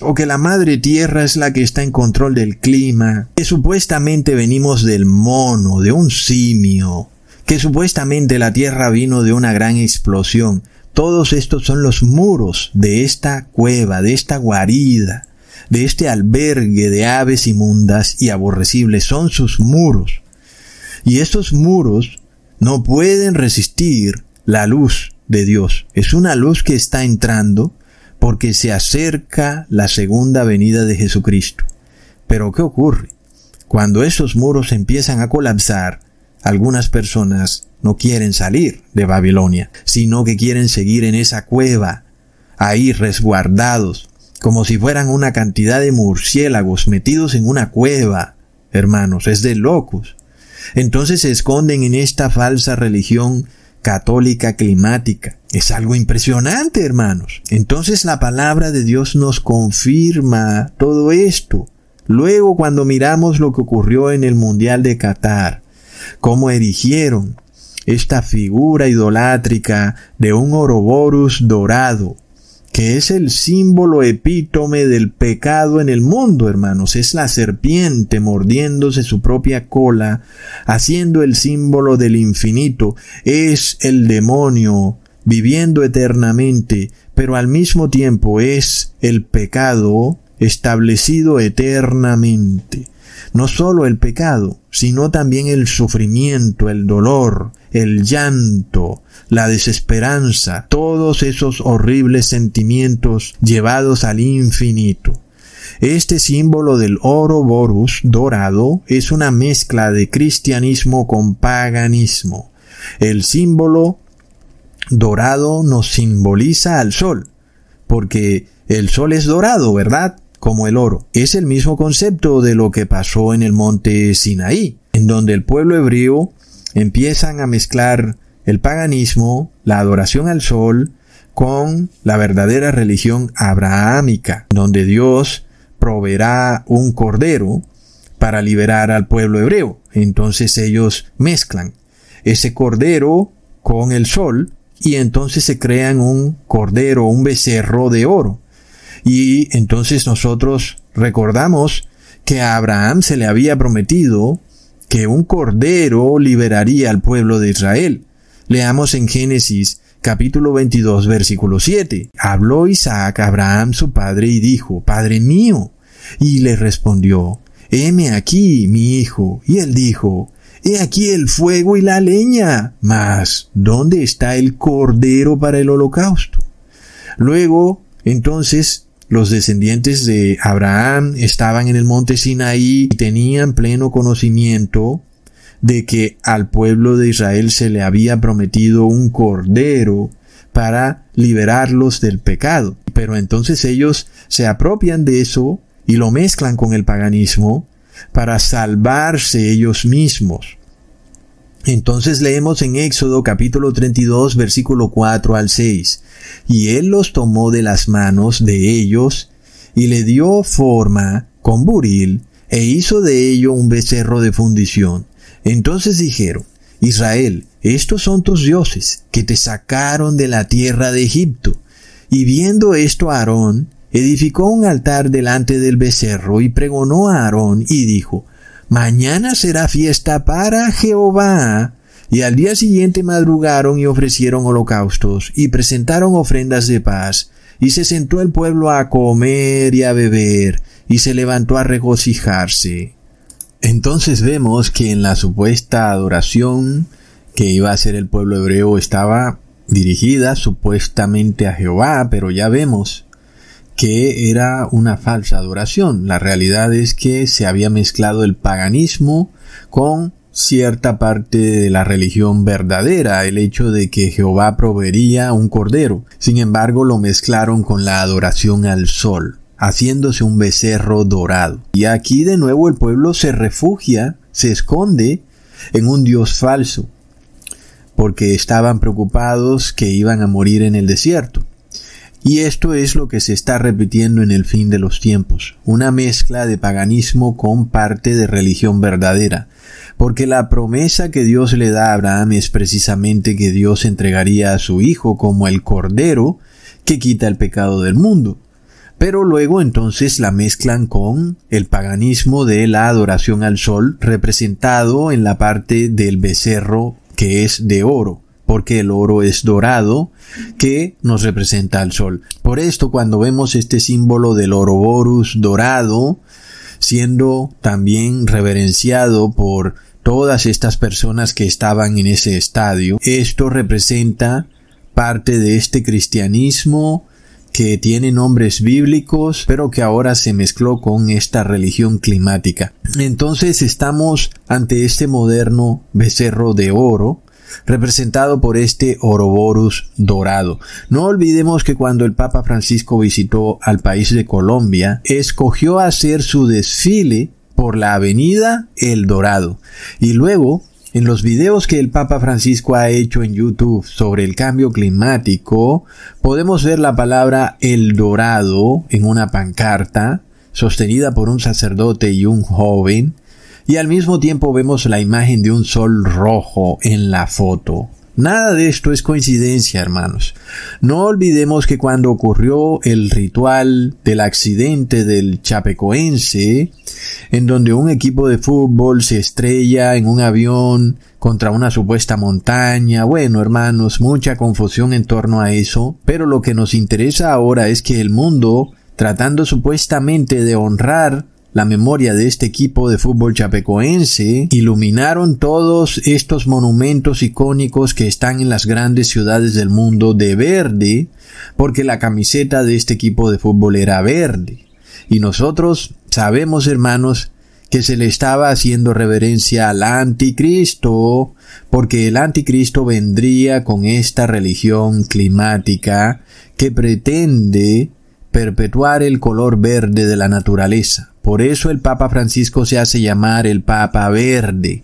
o que la madre tierra es la que está en control del clima, que supuestamente venimos del mono, de un simio, que supuestamente la tierra vino de una gran explosión. Todos estos son los muros de esta cueva, de esta guarida, de este albergue de aves inmundas y aborrecibles. Son sus muros. Y estos muros no pueden resistir la luz de Dios. Es una luz que está entrando porque se acerca la segunda venida de Jesucristo. Pero ¿qué ocurre? Cuando esos muros empiezan a colapsar, algunas personas no quieren salir de Babilonia, sino que quieren seguir en esa cueva, ahí resguardados, como si fueran una cantidad de murciélagos metidos en una cueva. Hermanos, es de locos. Entonces se esconden en esta falsa religión católica climática. Es algo impresionante, hermanos. Entonces la palabra de Dios nos confirma todo esto. Luego cuando miramos lo que ocurrió en el Mundial de Qatar, cómo erigieron esta figura idolátrica de un Oroborus dorado, que es el símbolo epítome del pecado en el mundo, hermanos. Es la serpiente mordiéndose su propia cola, haciendo el símbolo del infinito. Es el demonio viviendo eternamente, pero al mismo tiempo es el pecado establecido eternamente. No solo el pecado, sino también el sufrimiento, el dolor, el llanto, la desesperanza, todos esos horribles sentimientos llevados al infinito. Este símbolo del oro borus dorado es una mezcla de cristianismo con paganismo. El símbolo dorado nos simboliza al sol, porque el sol es dorado, ¿verdad? Como el oro. Es el mismo concepto de lo que pasó en el monte Sinaí, en donde el pueblo hebreo empiezan a mezclar el paganismo, la adoración al sol, con la verdadera religión abrahámica, donde Dios proveerá un cordero para liberar al pueblo hebreo. Entonces ellos mezclan ese cordero con el sol y entonces se crean un cordero, un becerro de oro. Y entonces nosotros recordamos que a Abraham se le había prometido que un cordero liberaría al pueblo de Israel. Leamos en Génesis capítulo 22 versículo 7. Habló Isaac a Abraham su padre y dijo, Padre mío. Y le respondió, Heme aquí, mi hijo. Y él dijo, He aquí el fuego y la leña. Mas, ¿dónde está el cordero para el holocausto? Luego, entonces, los descendientes de Abraham estaban en el monte Sinaí y tenían pleno conocimiento de que al pueblo de Israel se le había prometido un cordero para liberarlos del pecado. Pero entonces ellos se apropian de eso y lo mezclan con el paganismo para salvarse ellos mismos. Entonces leemos en Éxodo capítulo 32 versículo 4 al 6. Y él los tomó de las manos de ellos y le dio forma con buril e hizo de ello un becerro de fundición entonces dijeron, Israel, estos son tus dioses, que te sacaron de la tierra de Egipto. Y viendo esto Aarón, edificó un altar delante del becerro y pregonó a Aarón y dijo, Mañana será fiesta para Jehová. Y al día siguiente madrugaron y ofrecieron holocaustos y presentaron ofrendas de paz. Y se sentó el pueblo a comer y a beber, y se levantó a regocijarse. Entonces vemos que en la supuesta adoración que iba a hacer el pueblo hebreo estaba dirigida supuestamente a Jehová, pero ya vemos que era una falsa adoración. La realidad es que se había mezclado el paganismo con cierta parte de la religión verdadera, el hecho de que Jehová proveería un cordero. Sin embargo, lo mezclaron con la adoración al sol haciéndose un becerro dorado. Y aquí de nuevo el pueblo se refugia, se esconde en un dios falso, porque estaban preocupados que iban a morir en el desierto. Y esto es lo que se está repitiendo en el fin de los tiempos, una mezcla de paganismo con parte de religión verdadera, porque la promesa que Dios le da a Abraham es precisamente que Dios entregaría a su hijo como el cordero que quita el pecado del mundo. Pero luego entonces la mezclan con el paganismo de la adoración al sol representado en la parte del becerro que es de oro porque el oro es dorado que nos representa al sol. Por esto cuando vemos este símbolo del oroborus dorado siendo también reverenciado por todas estas personas que estaban en ese estadio, esto representa parte de este cristianismo que tiene nombres bíblicos, pero que ahora se mezcló con esta religión climática. Entonces estamos ante este moderno becerro de oro, representado por este Oroborus dorado. No olvidemos que cuando el Papa Francisco visitó al país de Colombia, escogió hacer su desfile por la avenida El Dorado y luego en los videos que el Papa Francisco ha hecho en YouTube sobre el cambio climático, podemos ver la palabra El Dorado en una pancarta sostenida por un sacerdote y un joven, y al mismo tiempo vemos la imagen de un sol rojo en la foto. Nada de esto es coincidencia, hermanos. No olvidemos que cuando ocurrió el ritual del accidente del Chapecoense, en donde un equipo de fútbol se estrella en un avión contra una supuesta montaña, bueno, hermanos, mucha confusión en torno a eso, pero lo que nos interesa ahora es que el mundo, tratando supuestamente de honrar la memoria de este equipo de fútbol chapecoense, iluminaron todos estos monumentos icónicos que están en las grandes ciudades del mundo de verde, porque la camiseta de este equipo de fútbol era verde. Y nosotros sabemos, hermanos, que se le estaba haciendo reverencia al anticristo, porque el anticristo vendría con esta religión climática que pretende perpetuar el color verde de la naturaleza. Por eso el Papa Francisco se hace llamar el Papa Verde,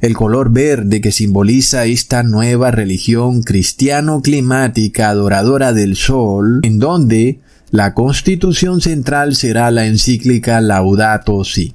el color verde que simboliza esta nueva religión cristiano-climática adoradora del sol, en donde la constitución central será la encíclica Laudato Si.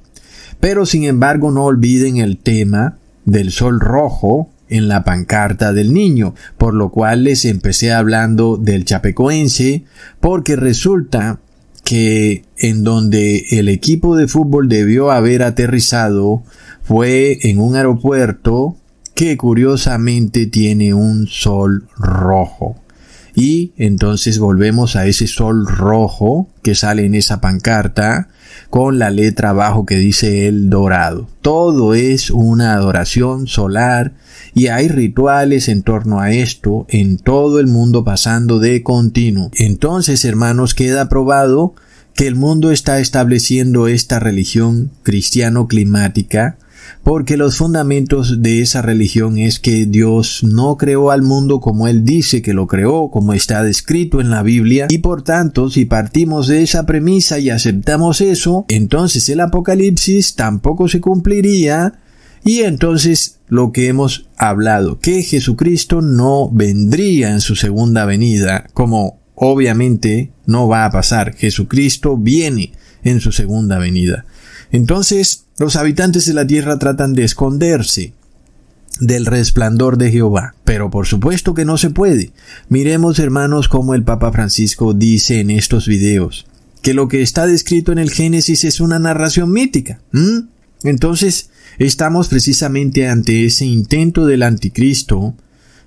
Pero sin embargo no olviden el tema del sol rojo en la pancarta del niño, por lo cual les empecé hablando del chapecoense, porque resulta que en donde el equipo de fútbol debió haber aterrizado fue en un aeropuerto que curiosamente tiene un sol rojo. Y entonces volvemos a ese sol rojo que sale en esa pancarta con la letra abajo que dice el dorado. Todo es una adoración solar y hay rituales en torno a esto en todo el mundo pasando de continuo. Entonces, hermanos, queda probado que el mundo está estableciendo esta religión cristiano-climática porque los fundamentos de esa religión es que Dios no creó al mundo como Él dice que lo creó, como está descrito en la Biblia, y por tanto, si partimos de esa premisa y aceptamos eso, entonces el Apocalipsis tampoco se cumpliría y entonces lo que hemos hablado, que Jesucristo no vendría en su segunda venida, como obviamente no va a pasar. Jesucristo viene en su segunda venida. Entonces, los habitantes de la tierra tratan de esconderse del resplandor de Jehová. Pero por supuesto que no se puede. Miremos, hermanos, como el Papa Francisco dice en estos videos, que lo que está descrito en el Génesis es una narración mítica. Entonces, Estamos precisamente ante ese intento del anticristo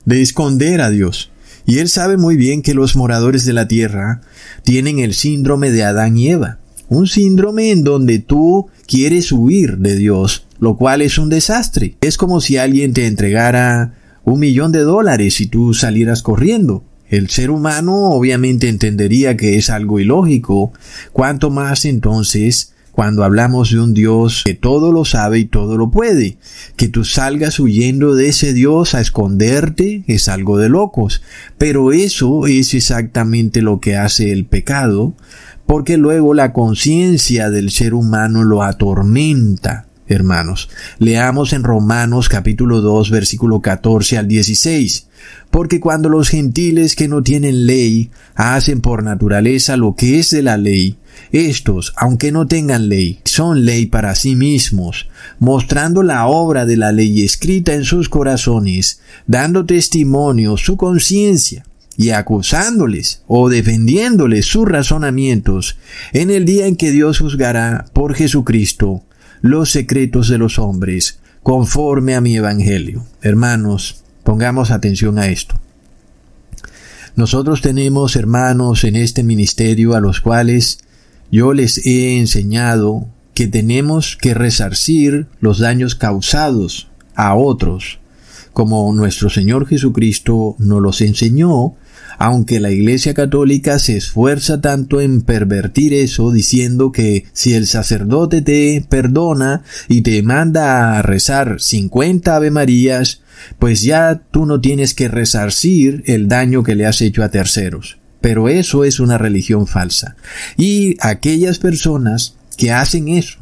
de esconder a Dios. Y él sabe muy bien que los moradores de la tierra tienen el síndrome de Adán y Eva. Un síndrome en donde tú quieres huir de Dios, lo cual es un desastre. Es como si alguien te entregara un millón de dólares y tú salieras corriendo. El ser humano obviamente entendería que es algo ilógico, cuanto más entonces cuando hablamos de un Dios que todo lo sabe y todo lo puede. Que tú salgas huyendo de ese Dios a esconderte es algo de locos. Pero eso es exactamente lo que hace el pecado, porque luego la conciencia del ser humano lo atormenta. Hermanos, leamos en Romanos capítulo 2 versículo 14 al 16. Porque cuando los gentiles que no tienen ley hacen por naturaleza lo que es de la ley, estos, aunque no tengan ley, son ley para sí mismos, mostrando la obra de la ley escrita en sus corazones, dando testimonio su conciencia y acusándoles o defendiéndoles sus razonamientos en el día en que Dios juzgará por Jesucristo los secretos de los hombres, conforme a mi evangelio. Hermanos, pongamos atención a esto. Nosotros tenemos hermanos en este ministerio a los cuales yo les he enseñado que tenemos que resarcir los daños causados a otros como nuestro Señor Jesucristo nos los enseñó, aunque la Iglesia Católica se esfuerza tanto en pervertir eso, diciendo que si el sacerdote te perdona y te manda a rezar 50 Ave Marías, pues ya tú no tienes que resarcir el daño que le has hecho a terceros. Pero eso es una religión falsa. Y aquellas personas que hacen eso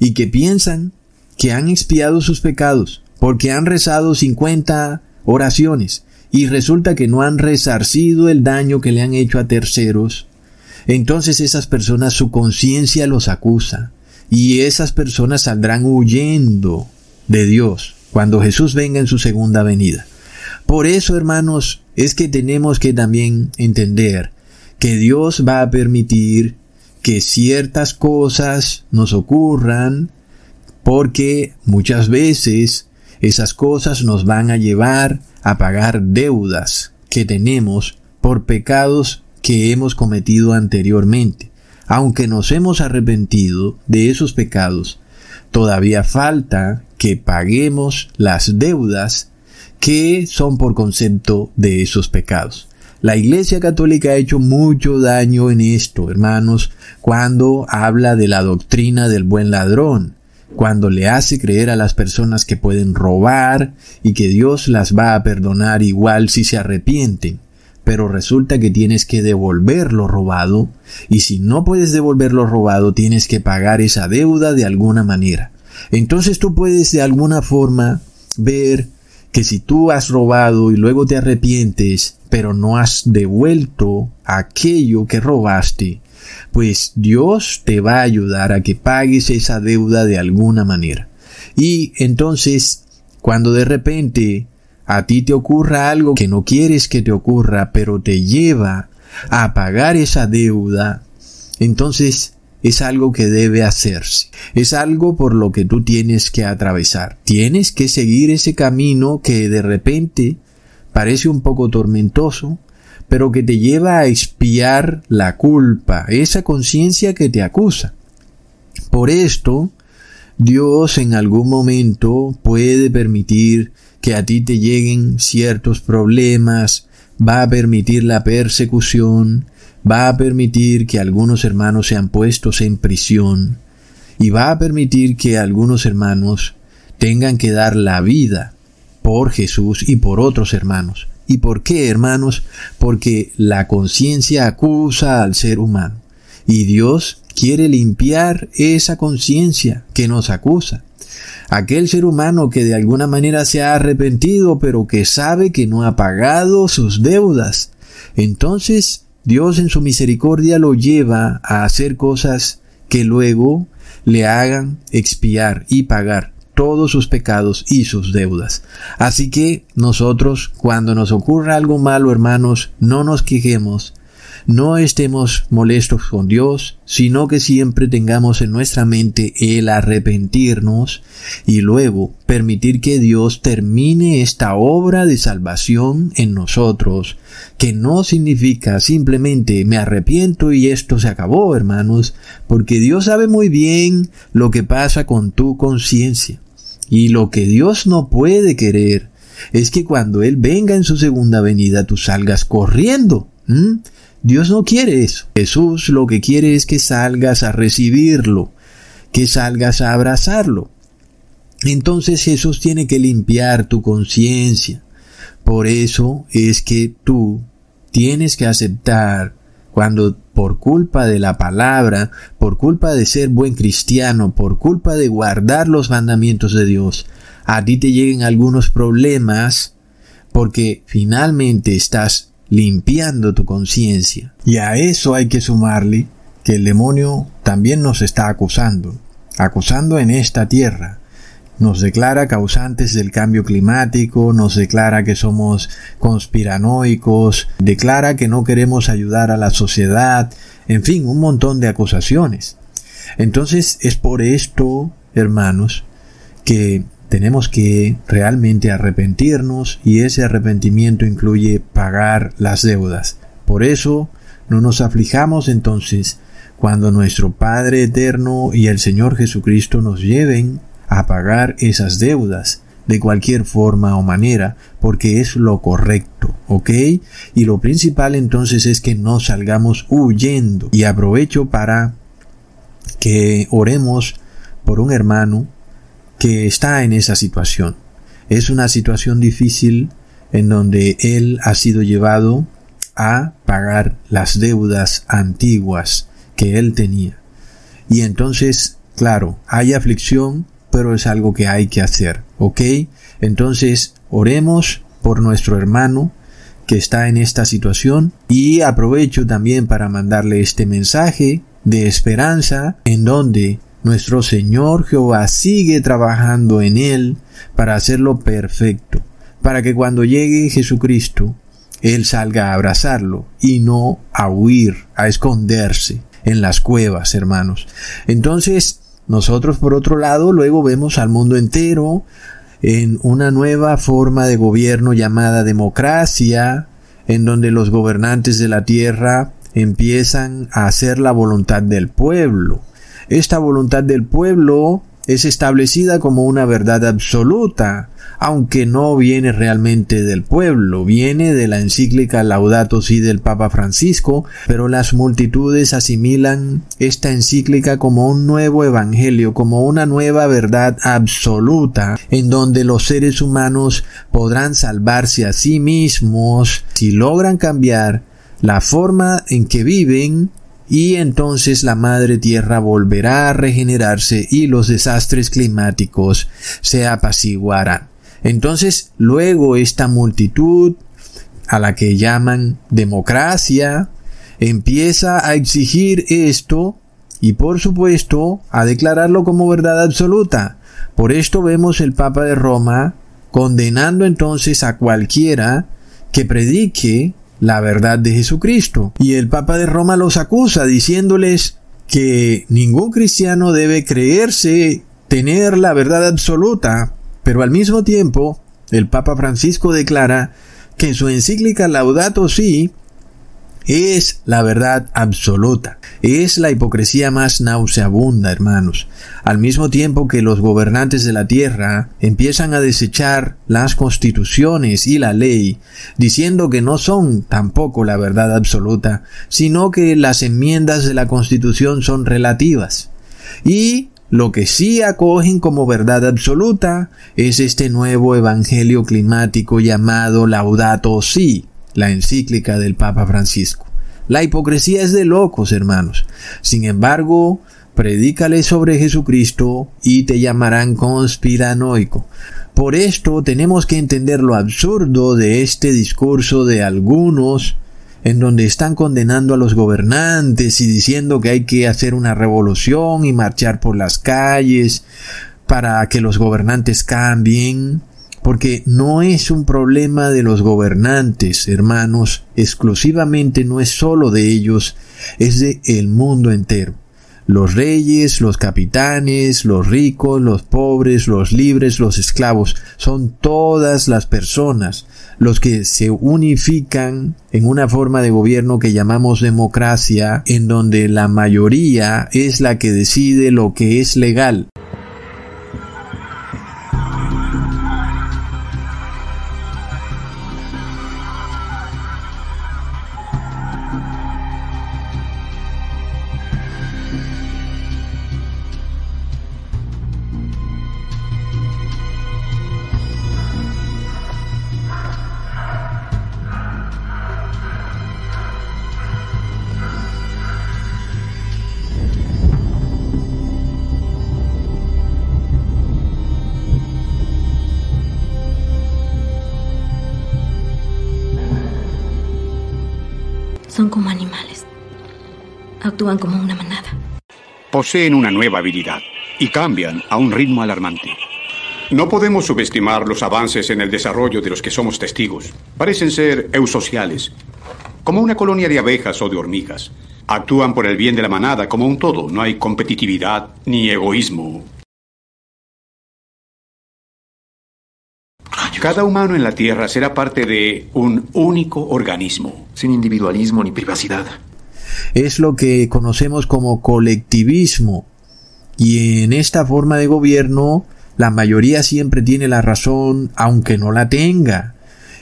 y que piensan que han expiado sus pecados porque han rezado 50 oraciones y resulta que no han resarcido el daño que le han hecho a terceros, entonces esas personas su conciencia los acusa y esas personas saldrán huyendo de Dios cuando Jesús venga en su segunda venida. Por eso, hermanos, es que tenemos que también entender que Dios va a permitir que ciertas cosas nos ocurran porque muchas veces esas cosas nos van a llevar a pagar deudas que tenemos por pecados que hemos cometido anteriormente. Aunque nos hemos arrepentido de esos pecados, todavía falta que paguemos las deudas que son por concepto de esos pecados. La Iglesia Católica ha hecho mucho daño en esto, hermanos, cuando habla de la doctrina del buen ladrón, cuando le hace creer a las personas que pueden robar y que Dios las va a perdonar igual si se arrepienten. Pero resulta que tienes que devolver lo robado y si no puedes devolver lo robado tienes que pagar esa deuda de alguna manera. Entonces tú puedes de alguna forma ver que si tú has robado y luego te arrepientes, pero no has devuelto aquello que robaste, pues Dios te va a ayudar a que pagues esa deuda de alguna manera. Y entonces, cuando de repente a ti te ocurra algo que no quieres que te ocurra, pero te lleva a pagar esa deuda, entonces es algo que debe hacerse, es algo por lo que tú tienes que atravesar. Tienes que seguir ese camino que de repente parece un poco tormentoso, pero que te lleva a expiar la culpa, esa conciencia que te acusa. Por esto, Dios en algún momento puede permitir que a ti te lleguen ciertos problemas, va a permitir la persecución, va a permitir que algunos hermanos sean puestos en prisión y va a permitir que algunos hermanos tengan que dar la vida por Jesús y por otros hermanos. ¿Y por qué, hermanos? Porque la conciencia acusa al ser humano. Y Dios quiere limpiar esa conciencia que nos acusa. Aquel ser humano que de alguna manera se ha arrepentido pero que sabe que no ha pagado sus deudas. Entonces Dios en su misericordia lo lleva a hacer cosas que luego le hagan expiar y pagar todos sus pecados y sus deudas. Así que nosotros, cuando nos ocurra algo malo, hermanos, no nos quejemos, no estemos molestos con Dios, sino que siempre tengamos en nuestra mente el arrepentirnos y luego permitir que Dios termine esta obra de salvación en nosotros, que no significa simplemente me arrepiento y esto se acabó, hermanos, porque Dios sabe muy bien lo que pasa con tu conciencia. Y lo que Dios no puede querer es que cuando Él venga en su segunda venida tú salgas corriendo. Dios no quiere eso. Jesús lo que quiere es que salgas a recibirlo, que salgas a abrazarlo. Entonces Jesús tiene que limpiar tu conciencia. Por eso es que tú tienes que aceptar cuando por culpa de la palabra, por culpa de ser buen cristiano, por culpa de guardar los mandamientos de Dios, a ti te lleguen algunos problemas porque finalmente estás limpiando tu conciencia. Y a eso hay que sumarle que el demonio también nos está acusando, acusando en esta tierra. Nos declara causantes del cambio climático, nos declara que somos conspiranoicos, declara que no queremos ayudar a la sociedad, en fin, un montón de acusaciones. Entonces es por esto, hermanos, que tenemos que realmente arrepentirnos y ese arrepentimiento incluye pagar las deudas. Por eso no nos aflijamos entonces cuando nuestro Padre Eterno y el Señor Jesucristo nos lleven a pagar esas deudas, de cualquier forma o manera, porque es lo correcto, ¿ok? Y lo principal entonces es que no salgamos huyendo. Y aprovecho para que oremos por un hermano que está en esa situación. Es una situación difícil en donde él ha sido llevado a pagar las deudas antiguas que él tenía. Y entonces, claro, hay aflicción, pero es algo que hay que hacer, ¿ok? Entonces, oremos por nuestro hermano que está en esta situación y aprovecho también para mandarle este mensaje de esperanza en donde nuestro Señor Jehová sigue trabajando en él para hacerlo perfecto, para que cuando llegue Jesucristo, Él salga a abrazarlo y no a huir, a esconderse en las cuevas, hermanos. Entonces, nosotros por otro lado luego vemos al mundo entero en una nueva forma de gobierno llamada democracia, en donde los gobernantes de la tierra empiezan a hacer la voluntad del pueblo. Esta voluntad del pueblo es establecida como una verdad absoluta, aunque no viene realmente del pueblo, viene de la encíclica Laudato Si del Papa Francisco, pero las multitudes asimilan esta encíclica como un nuevo evangelio, como una nueva verdad absoluta, en donde los seres humanos podrán salvarse a sí mismos si logran cambiar la forma en que viven y entonces la madre tierra volverá a regenerarse y los desastres climáticos se apaciguarán. Entonces luego esta multitud a la que llaman democracia empieza a exigir esto y por supuesto a declararlo como verdad absoluta. Por esto vemos el Papa de Roma condenando entonces a cualquiera que predique la verdad de Jesucristo. Y el Papa de Roma los acusa diciéndoles que ningún cristiano debe creerse tener la verdad absoluta, pero al mismo tiempo el Papa Francisco declara que en su encíclica Laudato Si es la verdad absoluta. Es la hipocresía más nauseabunda, hermanos. Al mismo tiempo que los gobernantes de la tierra empiezan a desechar las constituciones y la ley, diciendo que no son tampoco la verdad absoluta, sino que las enmiendas de la constitución son relativas. Y lo que sí acogen como verdad absoluta es este nuevo evangelio climático llamado Laudato Si, la encíclica del Papa Francisco. La hipocresía es de locos, hermanos. Sin embargo, predícale sobre Jesucristo y te llamarán conspiranoico. Por esto tenemos que entender lo absurdo de este discurso de algunos en donde están condenando a los gobernantes y diciendo que hay que hacer una revolución y marchar por las calles para que los gobernantes cambien porque no es un problema de los gobernantes, hermanos, exclusivamente no es solo de ellos, es de el mundo entero. Los reyes, los capitanes, los ricos, los pobres, los libres, los esclavos, son todas las personas los que se unifican en una forma de gobierno que llamamos democracia, en donde la mayoría es la que decide lo que es legal. Como animales. Actúan como una manada. Poseen una nueva habilidad y cambian a un ritmo alarmante. No podemos subestimar los avances en el desarrollo de los que somos testigos. Parecen ser eusociales, como una colonia de abejas o de hormigas. Actúan por el bien de la manada como un todo. No hay competitividad ni egoísmo. Cada humano en la Tierra será parte de un único organismo. Sin individualismo ni privacidad. Es lo que conocemos como colectivismo. Y en esta forma de gobierno La mayoría siempre tiene la razón, aunque no la tenga.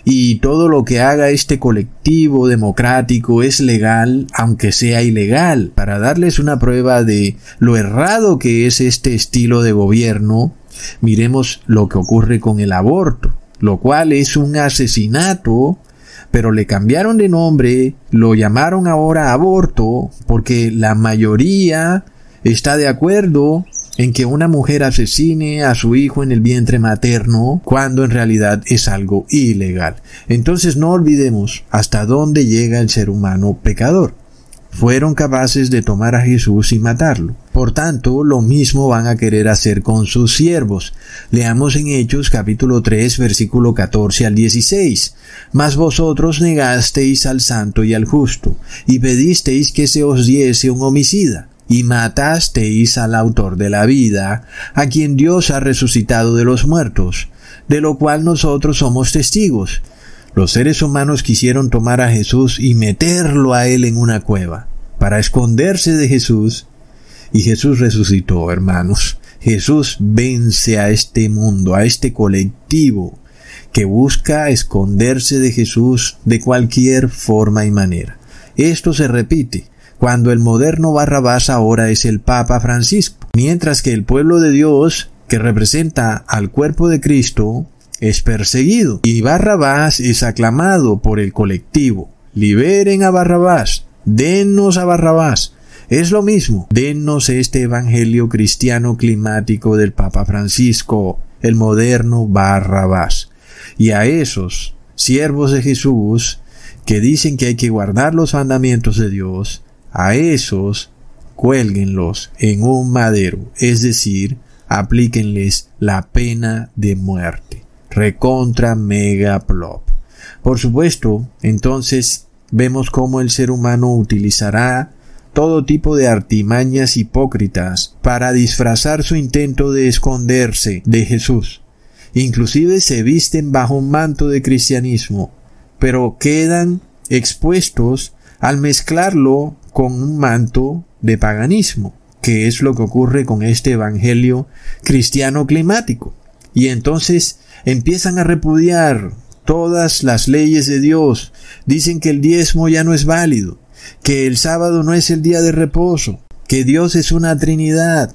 Y todo lo que haga este colectivo democrático es legal, aunque sea ilegal. Para darles una prueba de lo errado que es este estilo de gobierno, miremos lo que ocurre con el aborto, lo cual es un asesinato pero le cambiaron de nombre, lo llamaron ahora aborto, porque la mayoría está de acuerdo en que una mujer asesine a su hijo en el vientre materno cuando en realidad es algo ilegal. Entonces no olvidemos hasta dónde llega el ser humano pecador fueron capaces de tomar a Jesús y matarlo. Por tanto, lo mismo van a querer hacer con sus siervos. Leamos en Hechos capítulo 3 versículo 14 al 16. Mas vosotros negasteis al santo y al justo, y pedisteis que se os diese un homicida, y matasteis al autor de la vida, a quien Dios ha resucitado de los muertos, de lo cual nosotros somos testigos. Los seres humanos quisieron tomar a Jesús y meterlo a él en una cueva para esconderse de Jesús. Y Jesús resucitó, hermanos. Jesús vence a este mundo, a este colectivo que busca esconderse de Jesús de cualquier forma y manera. Esto se repite cuando el moderno Barrabás ahora es el Papa Francisco, mientras que el pueblo de Dios, que representa al cuerpo de Cristo, es perseguido y Barrabás es aclamado por el colectivo. Liberen a Barrabás, denos a Barrabás. Es lo mismo, denos este evangelio cristiano climático del Papa Francisco, el moderno Barrabás. Y a esos siervos de Jesús que dicen que hay que guardar los mandamientos de Dios, a esos cuélguenlos en un madero, es decir, aplíquenles la pena de muerte recontra mega plop. Por supuesto, entonces vemos cómo el ser humano utilizará todo tipo de artimañas hipócritas para disfrazar su intento de esconderse de Jesús. Inclusive se visten bajo un manto de cristianismo, pero quedan expuestos al mezclarlo con un manto de paganismo, que es lo que ocurre con este evangelio cristiano climático. Y entonces empiezan a repudiar todas las leyes de Dios. Dicen que el diezmo ya no es válido, que el sábado no es el día de reposo, que Dios es una Trinidad.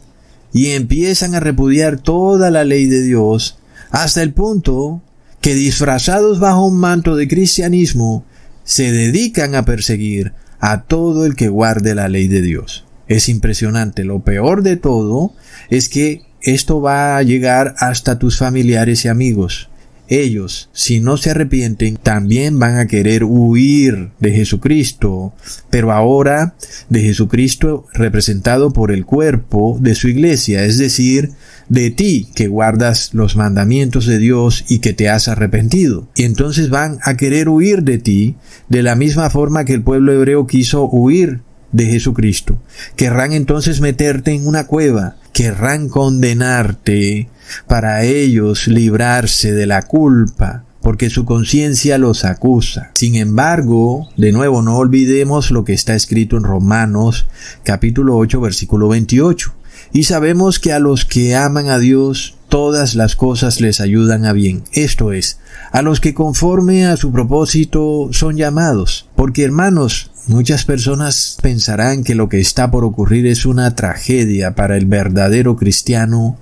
Y empiezan a repudiar toda la ley de Dios hasta el punto que disfrazados bajo un manto de cristianismo se dedican a perseguir a todo el que guarde la ley de Dios. Es impresionante. Lo peor de todo es que esto va a llegar hasta tus familiares y amigos. Ellos, si no se arrepienten, también van a querer huir de Jesucristo, pero ahora de Jesucristo representado por el cuerpo de su iglesia, es decir, de ti que guardas los mandamientos de Dios y que te has arrepentido. Y entonces van a querer huir de ti de la misma forma que el pueblo hebreo quiso huir de Jesucristo. Querrán entonces meterte en una cueva, querrán condenarte para ellos librarse de la culpa, porque su conciencia los acusa. Sin embargo, de nuevo no olvidemos lo que está escrito en Romanos capítulo 8 versículo 28. Y sabemos que a los que aman a Dios, todas las cosas les ayudan a bien. Esto es, a los que conforme a su propósito son llamados. Porque hermanos, muchas personas pensarán que lo que está por ocurrir es una tragedia para el verdadero cristiano,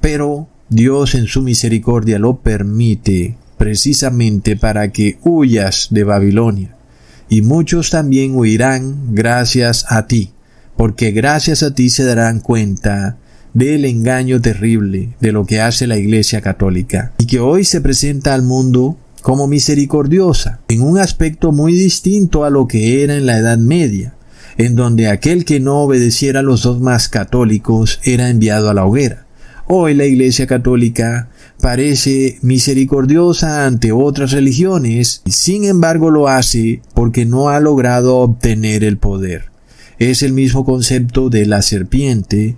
pero Dios en su misericordia lo permite precisamente para que huyas de Babilonia. Y muchos también huirán gracias a ti porque gracias a ti se darán cuenta del engaño terrible de lo que hace la Iglesia Católica y que hoy se presenta al mundo como misericordiosa, en un aspecto muy distinto a lo que era en la Edad Media, en donde aquel que no obedeciera los dogmas católicos era enviado a la hoguera. Hoy la Iglesia Católica parece misericordiosa ante otras religiones, sin embargo lo hace porque no ha logrado obtener el poder. Es el mismo concepto de la serpiente,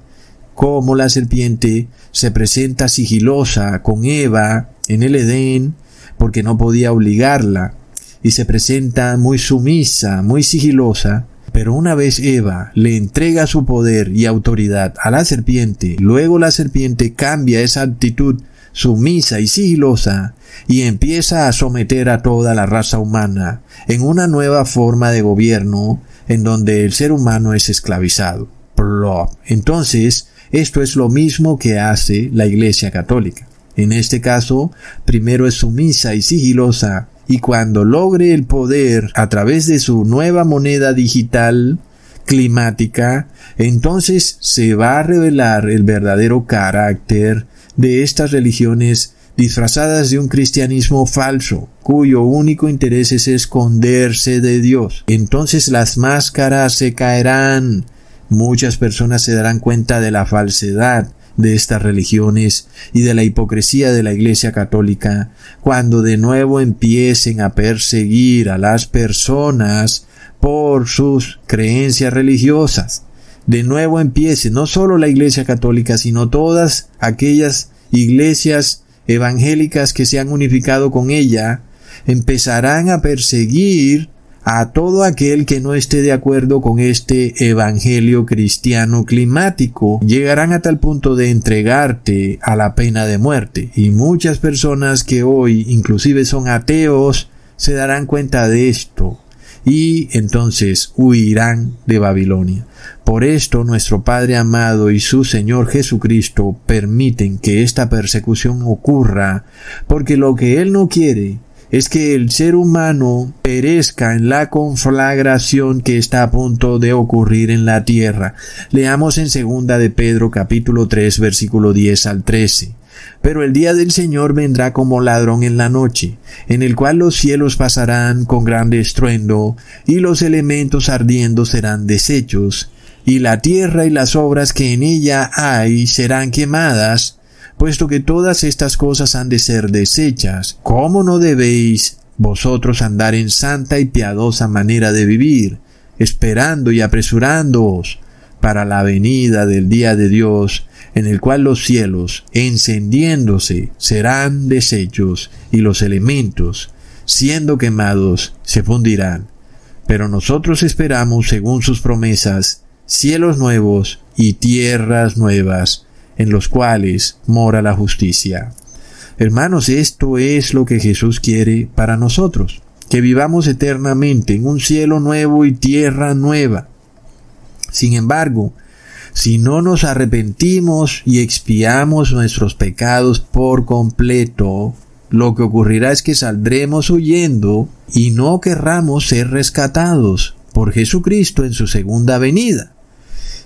como la serpiente se presenta sigilosa con Eva en el Edén, porque no podía obligarla, y se presenta muy sumisa, muy sigilosa, Pero una vez Eva le entrega su poder y autoridad a la serpiente, luego la serpiente cambia esa actitud sumisa y sigilosa y empieza a someter a toda la raza humana en una nueva forma de gobierno en donde el ser humano es esclavizado. Entonces, esto es lo mismo que hace la Iglesia Católica. En este caso, primero es sumisa y sigilosa y cuando logre el poder a través de su nueva moneda digital climática, entonces se va a revelar el verdadero carácter de estas religiones disfrazadas de un cristianismo falso, cuyo único interés es esconderse de Dios. Entonces las máscaras se caerán. Muchas personas se darán cuenta de la falsedad de estas religiones y de la hipocresía de la Iglesia Católica cuando de nuevo empiecen a perseguir a las personas por sus creencias religiosas. De nuevo empiece no solo la Iglesia Católica, sino todas aquellas iglesias evangélicas que se han unificado con ella, empezarán a perseguir a todo aquel que no esté de acuerdo con este evangelio cristiano climático. Llegarán a tal punto de entregarte a la pena de muerte. Y muchas personas que hoy inclusive son ateos se darán cuenta de esto y entonces huirán de Babilonia. Por esto nuestro Padre amado y su Señor Jesucristo permiten que esta persecución ocurra, porque lo que Él no quiere es que el ser humano perezca en la conflagración que está a punto de ocurrir en la tierra. Leamos en segunda de Pedro capítulo 3 versículo 10 al 13. Pero el día del Señor vendrá como ladrón en la noche, en el cual los cielos pasarán con grande estruendo, y los elementos ardiendo serán deshechos, y la tierra y las obras que en ella hay serán quemadas, puesto que todas estas cosas han de ser desechas, ¿cómo no debéis vosotros andar en santa y piadosa manera de vivir, esperando y apresurándoos para la venida del día de Dios, en el cual los cielos, encendiéndose, serán deshechos, y los elementos, siendo quemados, se fundirán. Pero nosotros esperamos, según sus promesas, cielos nuevos y tierras nuevas, en los cuales mora la justicia. Hermanos, esto es lo que Jesús quiere para nosotros, que vivamos eternamente en un cielo nuevo y tierra nueva. Sin embargo, si no nos arrepentimos y expiamos nuestros pecados por completo, lo que ocurrirá es que saldremos huyendo y no querramos ser rescatados por Jesucristo en su segunda venida.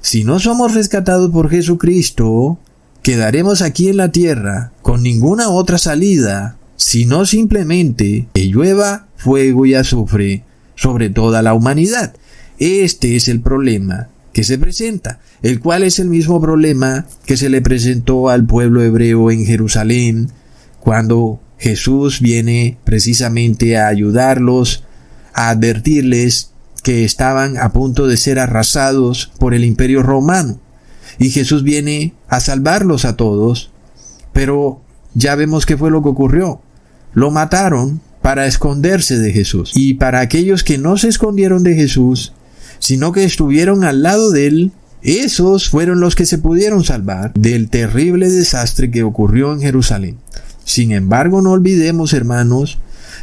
Si no somos rescatados por Jesucristo, quedaremos aquí en la tierra con ninguna otra salida, sino simplemente que llueva fuego y azufre sobre toda la humanidad. Este es el problema que se presenta, el cual es el mismo problema que se le presentó al pueblo hebreo en Jerusalén cuando Jesús viene precisamente a ayudarlos, a advertirles que estaban a punto de ser arrasados por el imperio romano. Y Jesús viene a salvarlos a todos, pero ya vemos qué fue lo que ocurrió. Lo mataron para esconderse de Jesús. Y para aquellos que no se escondieron de Jesús, sino que estuvieron al lado de él, esos fueron los que se pudieron salvar del terrible desastre que ocurrió en Jerusalén. Sin embargo, no olvidemos, hermanos,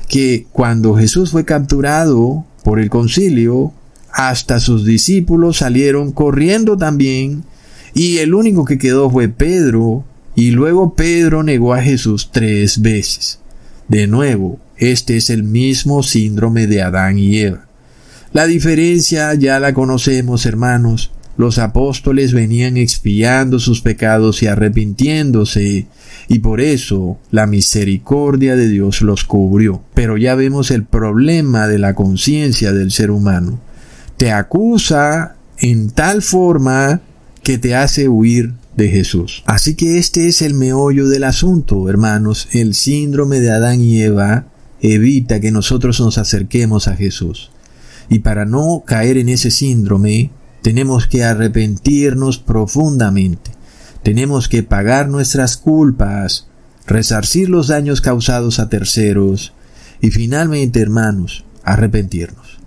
que cuando Jesús fue capturado por el concilio, hasta sus discípulos salieron corriendo también, y el único que quedó fue Pedro, y luego Pedro negó a Jesús tres veces. De nuevo, este es el mismo síndrome de Adán y Eva. La diferencia ya la conocemos, hermanos. Los apóstoles venían expiando sus pecados y arrepintiéndose, y por eso la misericordia de Dios los cubrió. Pero ya vemos el problema de la conciencia del ser humano. Te acusa en tal forma que te hace huir de Jesús. Así que este es el meollo del asunto, hermanos. El síndrome de Adán y Eva evita que nosotros nos acerquemos a Jesús. Y para no caer en ese síndrome, tenemos que arrepentirnos profundamente. Tenemos que pagar nuestras culpas, resarcir los daños causados a terceros y finalmente, hermanos, arrepentirnos.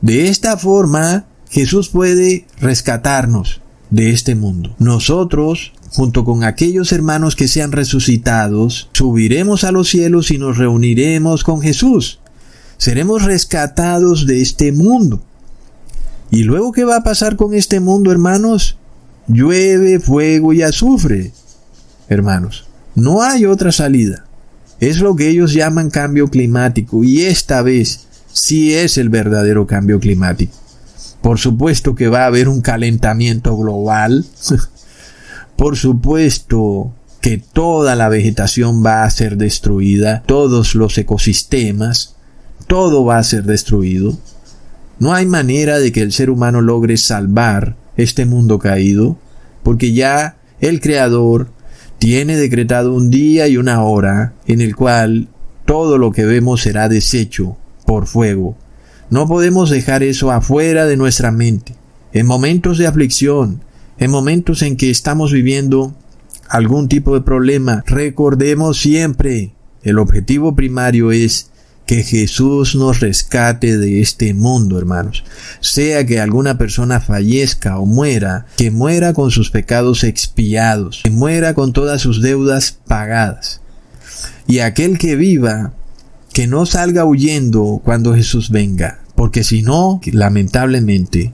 De esta forma, Jesús puede rescatarnos de este mundo. Nosotros, junto con aquellos hermanos que sean resucitados, subiremos a los cielos y nos reuniremos con Jesús. Seremos rescatados de este mundo. ¿Y luego qué va a pasar con este mundo, hermanos? Llueve, fuego y azufre. Hermanos, no hay otra salida. Es lo que ellos llaman cambio climático y esta vez sí es el verdadero cambio climático. Por supuesto que va a haber un calentamiento global. Por supuesto que toda la vegetación va a ser destruida, todos los ecosistemas, todo va a ser destruido. No hay manera de que el ser humano logre salvar este mundo caído, porque ya el Creador tiene decretado un día y una hora en el cual todo lo que vemos será deshecho por fuego no podemos dejar eso afuera de nuestra mente. En momentos de aflicción, en momentos en que estamos viviendo algún tipo de problema, recordemos siempre, el objetivo primario es que Jesús nos rescate de este mundo, hermanos. Sea que alguna persona fallezca o muera, que muera con sus pecados expiados, que muera con todas sus deudas pagadas. Y aquel que viva que no salga huyendo cuando Jesús venga, porque si no, lamentablemente,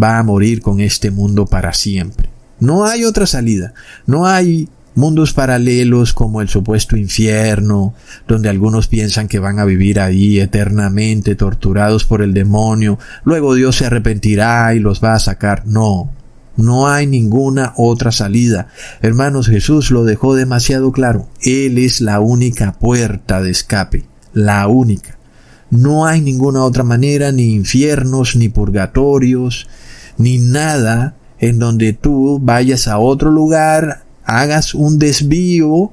va a morir con este mundo para siempre. No hay otra salida, no hay mundos paralelos como el supuesto infierno, donde algunos piensan que van a vivir ahí eternamente torturados por el demonio, luego Dios se arrepentirá y los va a sacar. No, no hay ninguna otra salida. Hermanos, Jesús lo dejó demasiado claro. Él es la única puerta de escape la única. No hay ninguna otra manera, ni infiernos, ni purgatorios, ni nada en donde tú vayas a otro lugar, hagas un desvío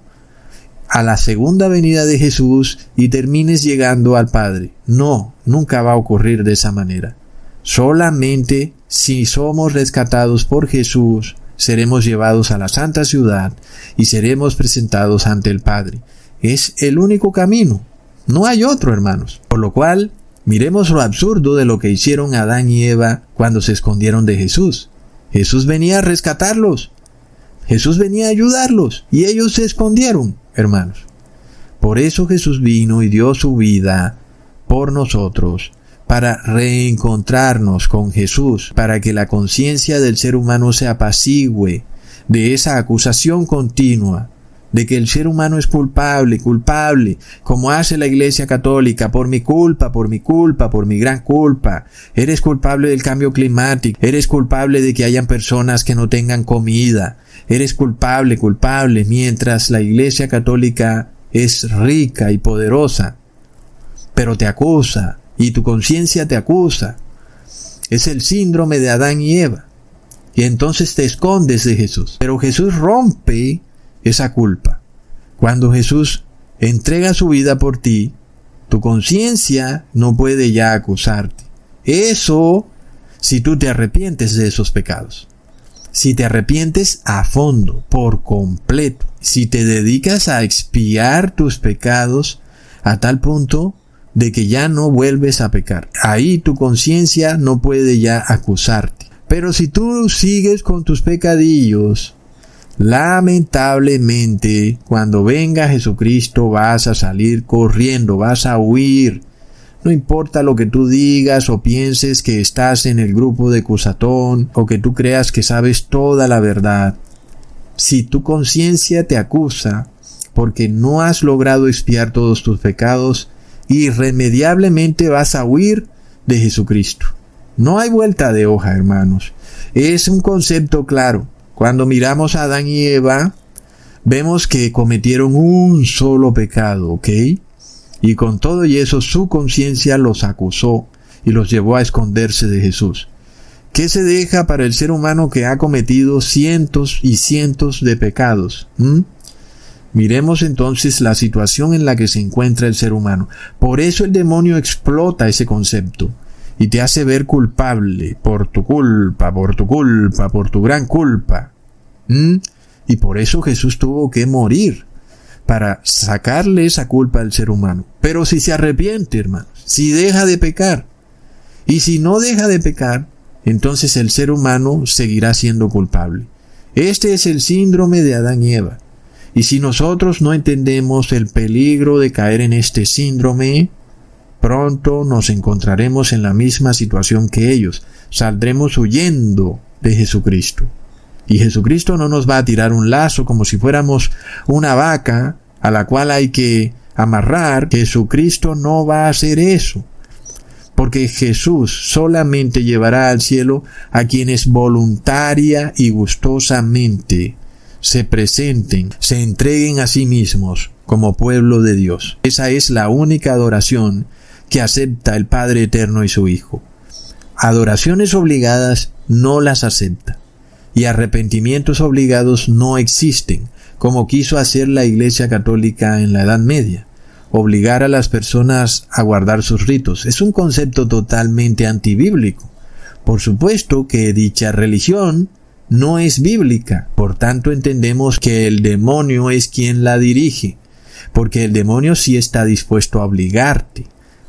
a la segunda venida de Jesús y termines llegando al Padre. No, nunca va a ocurrir de esa manera. Solamente si somos rescatados por Jesús, seremos llevados a la santa ciudad y seremos presentados ante el Padre. Es el único camino. No hay otro, hermanos. Por lo cual, miremos lo absurdo de lo que hicieron Adán y Eva cuando se escondieron de Jesús. Jesús venía a rescatarlos. Jesús venía a ayudarlos y ellos se escondieron, hermanos. Por eso Jesús vino y dio su vida por nosotros, para reencontrarnos con Jesús, para que la conciencia del ser humano se apacigüe de esa acusación continua de que el ser humano es culpable, culpable, como hace la Iglesia Católica, por mi culpa, por mi culpa, por mi gran culpa. Eres culpable del cambio climático, eres culpable de que hayan personas que no tengan comida, eres culpable, culpable, mientras la Iglesia Católica es rica y poderosa, pero te acusa y tu conciencia te acusa. Es el síndrome de Adán y Eva. Y entonces te escondes de Jesús. Pero Jesús rompe esa culpa. Cuando Jesús entrega su vida por ti, tu conciencia no puede ya acusarte. Eso si tú te arrepientes de esos pecados. Si te arrepientes a fondo, por completo. Si te dedicas a expiar tus pecados a tal punto de que ya no vuelves a pecar. Ahí tu conciencia no puede ya acusarte. Pero si tú sigues con tus pecadillos, Lamentablemente, cuando venga Jesucristo vas a salir corriendo, vas a huir. No importa lo que tú digas o pienses que estás en el grupo de Cusatón o que tú creas que sabes toda la verdad. Si tu conciencia te acusa porque no has logrado expiar todos tus pecados, irremediablemente vas a huir de Jesucristo. No hay vuelta de hoja, hermanos. Es un concepto claro. Cuando miramos a Adán y Eva, vemos que cometieron un solo pecado, ¿ok? Y con todo y eso su conciencia los acusó y los llevó a esconderse de Jesús. ¿Qué se deja para el ser humano que ha cometido cientos y cientos de pecados? ¿Mm? Miremos entonces la situación en la que se encuentra el ser humano. Por eso el demonio explota ese concepto y te hace ver culpable por tu culpa, por tu culpa, por tu gran culpa. ¿Mm? Y por eso Jesús tuvo que morir, para sacarle esa culpa al ser humano. Pero si se arrepiente, hermanos, si deja de pecar, y si no deja de pecar, entonces el ser humano seguirá siendo culpable. Este es el síndrome de Adán y Eva. Y si nosotros no entendemos el peligro de caer en este síndrome, pronto nos encontraremos en la misma situación que ellos. Saldremos huyendo de Jesucristo. Y Jesucristo no nos va a tirar un lazo como si fuéramos una vaca a la cual hay que amarrar. Jesucristo no va a hacer eso. Porque Jesús solamente llevará al cielo a quienes voluntaria y gustosamente se presenten, se entreguen a sí mismos como pueblo de Dios. Esa es la única adoración que acepta el Padre Eterno y su Hijo. Adoraciones obligadas no las acepta. Y arrepentimientos obligados no existen, como quiso hacer la Iglesia Católica en la Edad Media. Obligar a las personas a guardar sus ritos es un concepto totalmente antibíblico. Por supuesto que dicha religión no es bíblica. Por tanto, entendemos que el demonio es quien la dirige, porque el demonio sí está dispuesto a obligarte,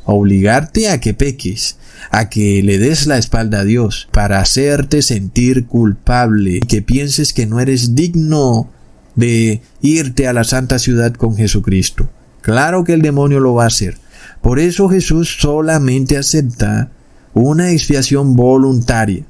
a obligarte a que peques, a que le des la espalda a Dios, para hacerte sentir culpable, que pienses que no eres digno de irte a la santa ciudad con Jesucristo. Claro que el demonio lo va a hacer. Por eso Jesús solamente acepta una expiación voluntaria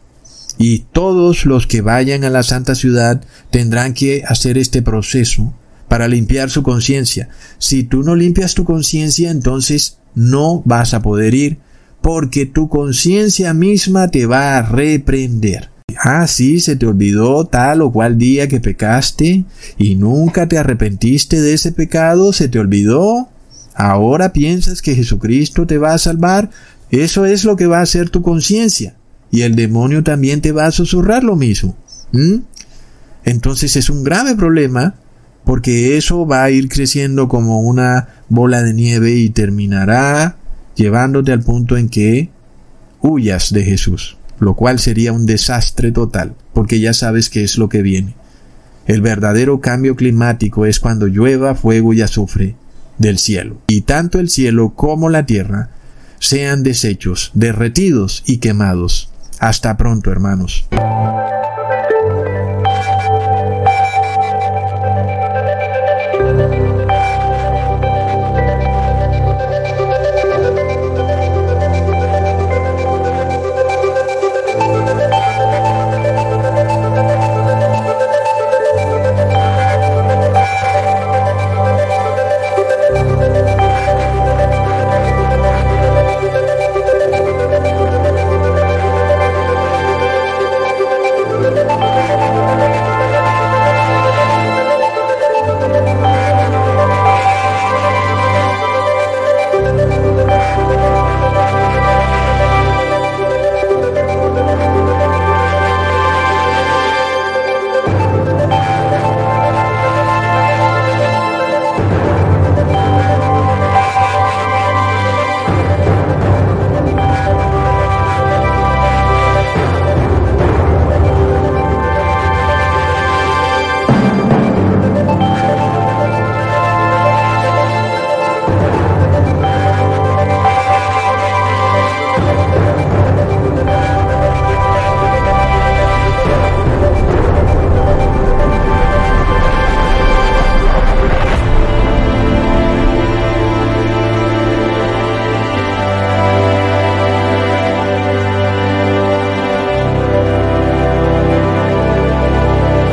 y todos los que vayan a la santa ciudad tendrán que hacer este proceso para limpiar su conciencia. Si tú no limpias tu conciencia, entonces no vas a poder ir porque tu conciencia misma te va a reprender. Ah, sí, se te olvidó tal o cual día que pecaste y nunca te arrepentiste de ese pecado, se te olvidó. Ahora piensas que Jesucristo te va a salvar. Eso es lo que va a hacer tu conciencia y el demonio también te va a susurrar lo mismo. Entonces es un grave problema porque eso va a ir creciendo como una bola de nieve y terminará llevándote al punto en que huyas de Jesús, lo cual sería un desastre total, porque ya sabes qué es lo que viene. El verdadero cambio climático es cuando llueva fuego y azufre del cielo, y tanto el cielo como la tierra sean deshechos, derretidos y quemados. Hasta pronto, hermanos.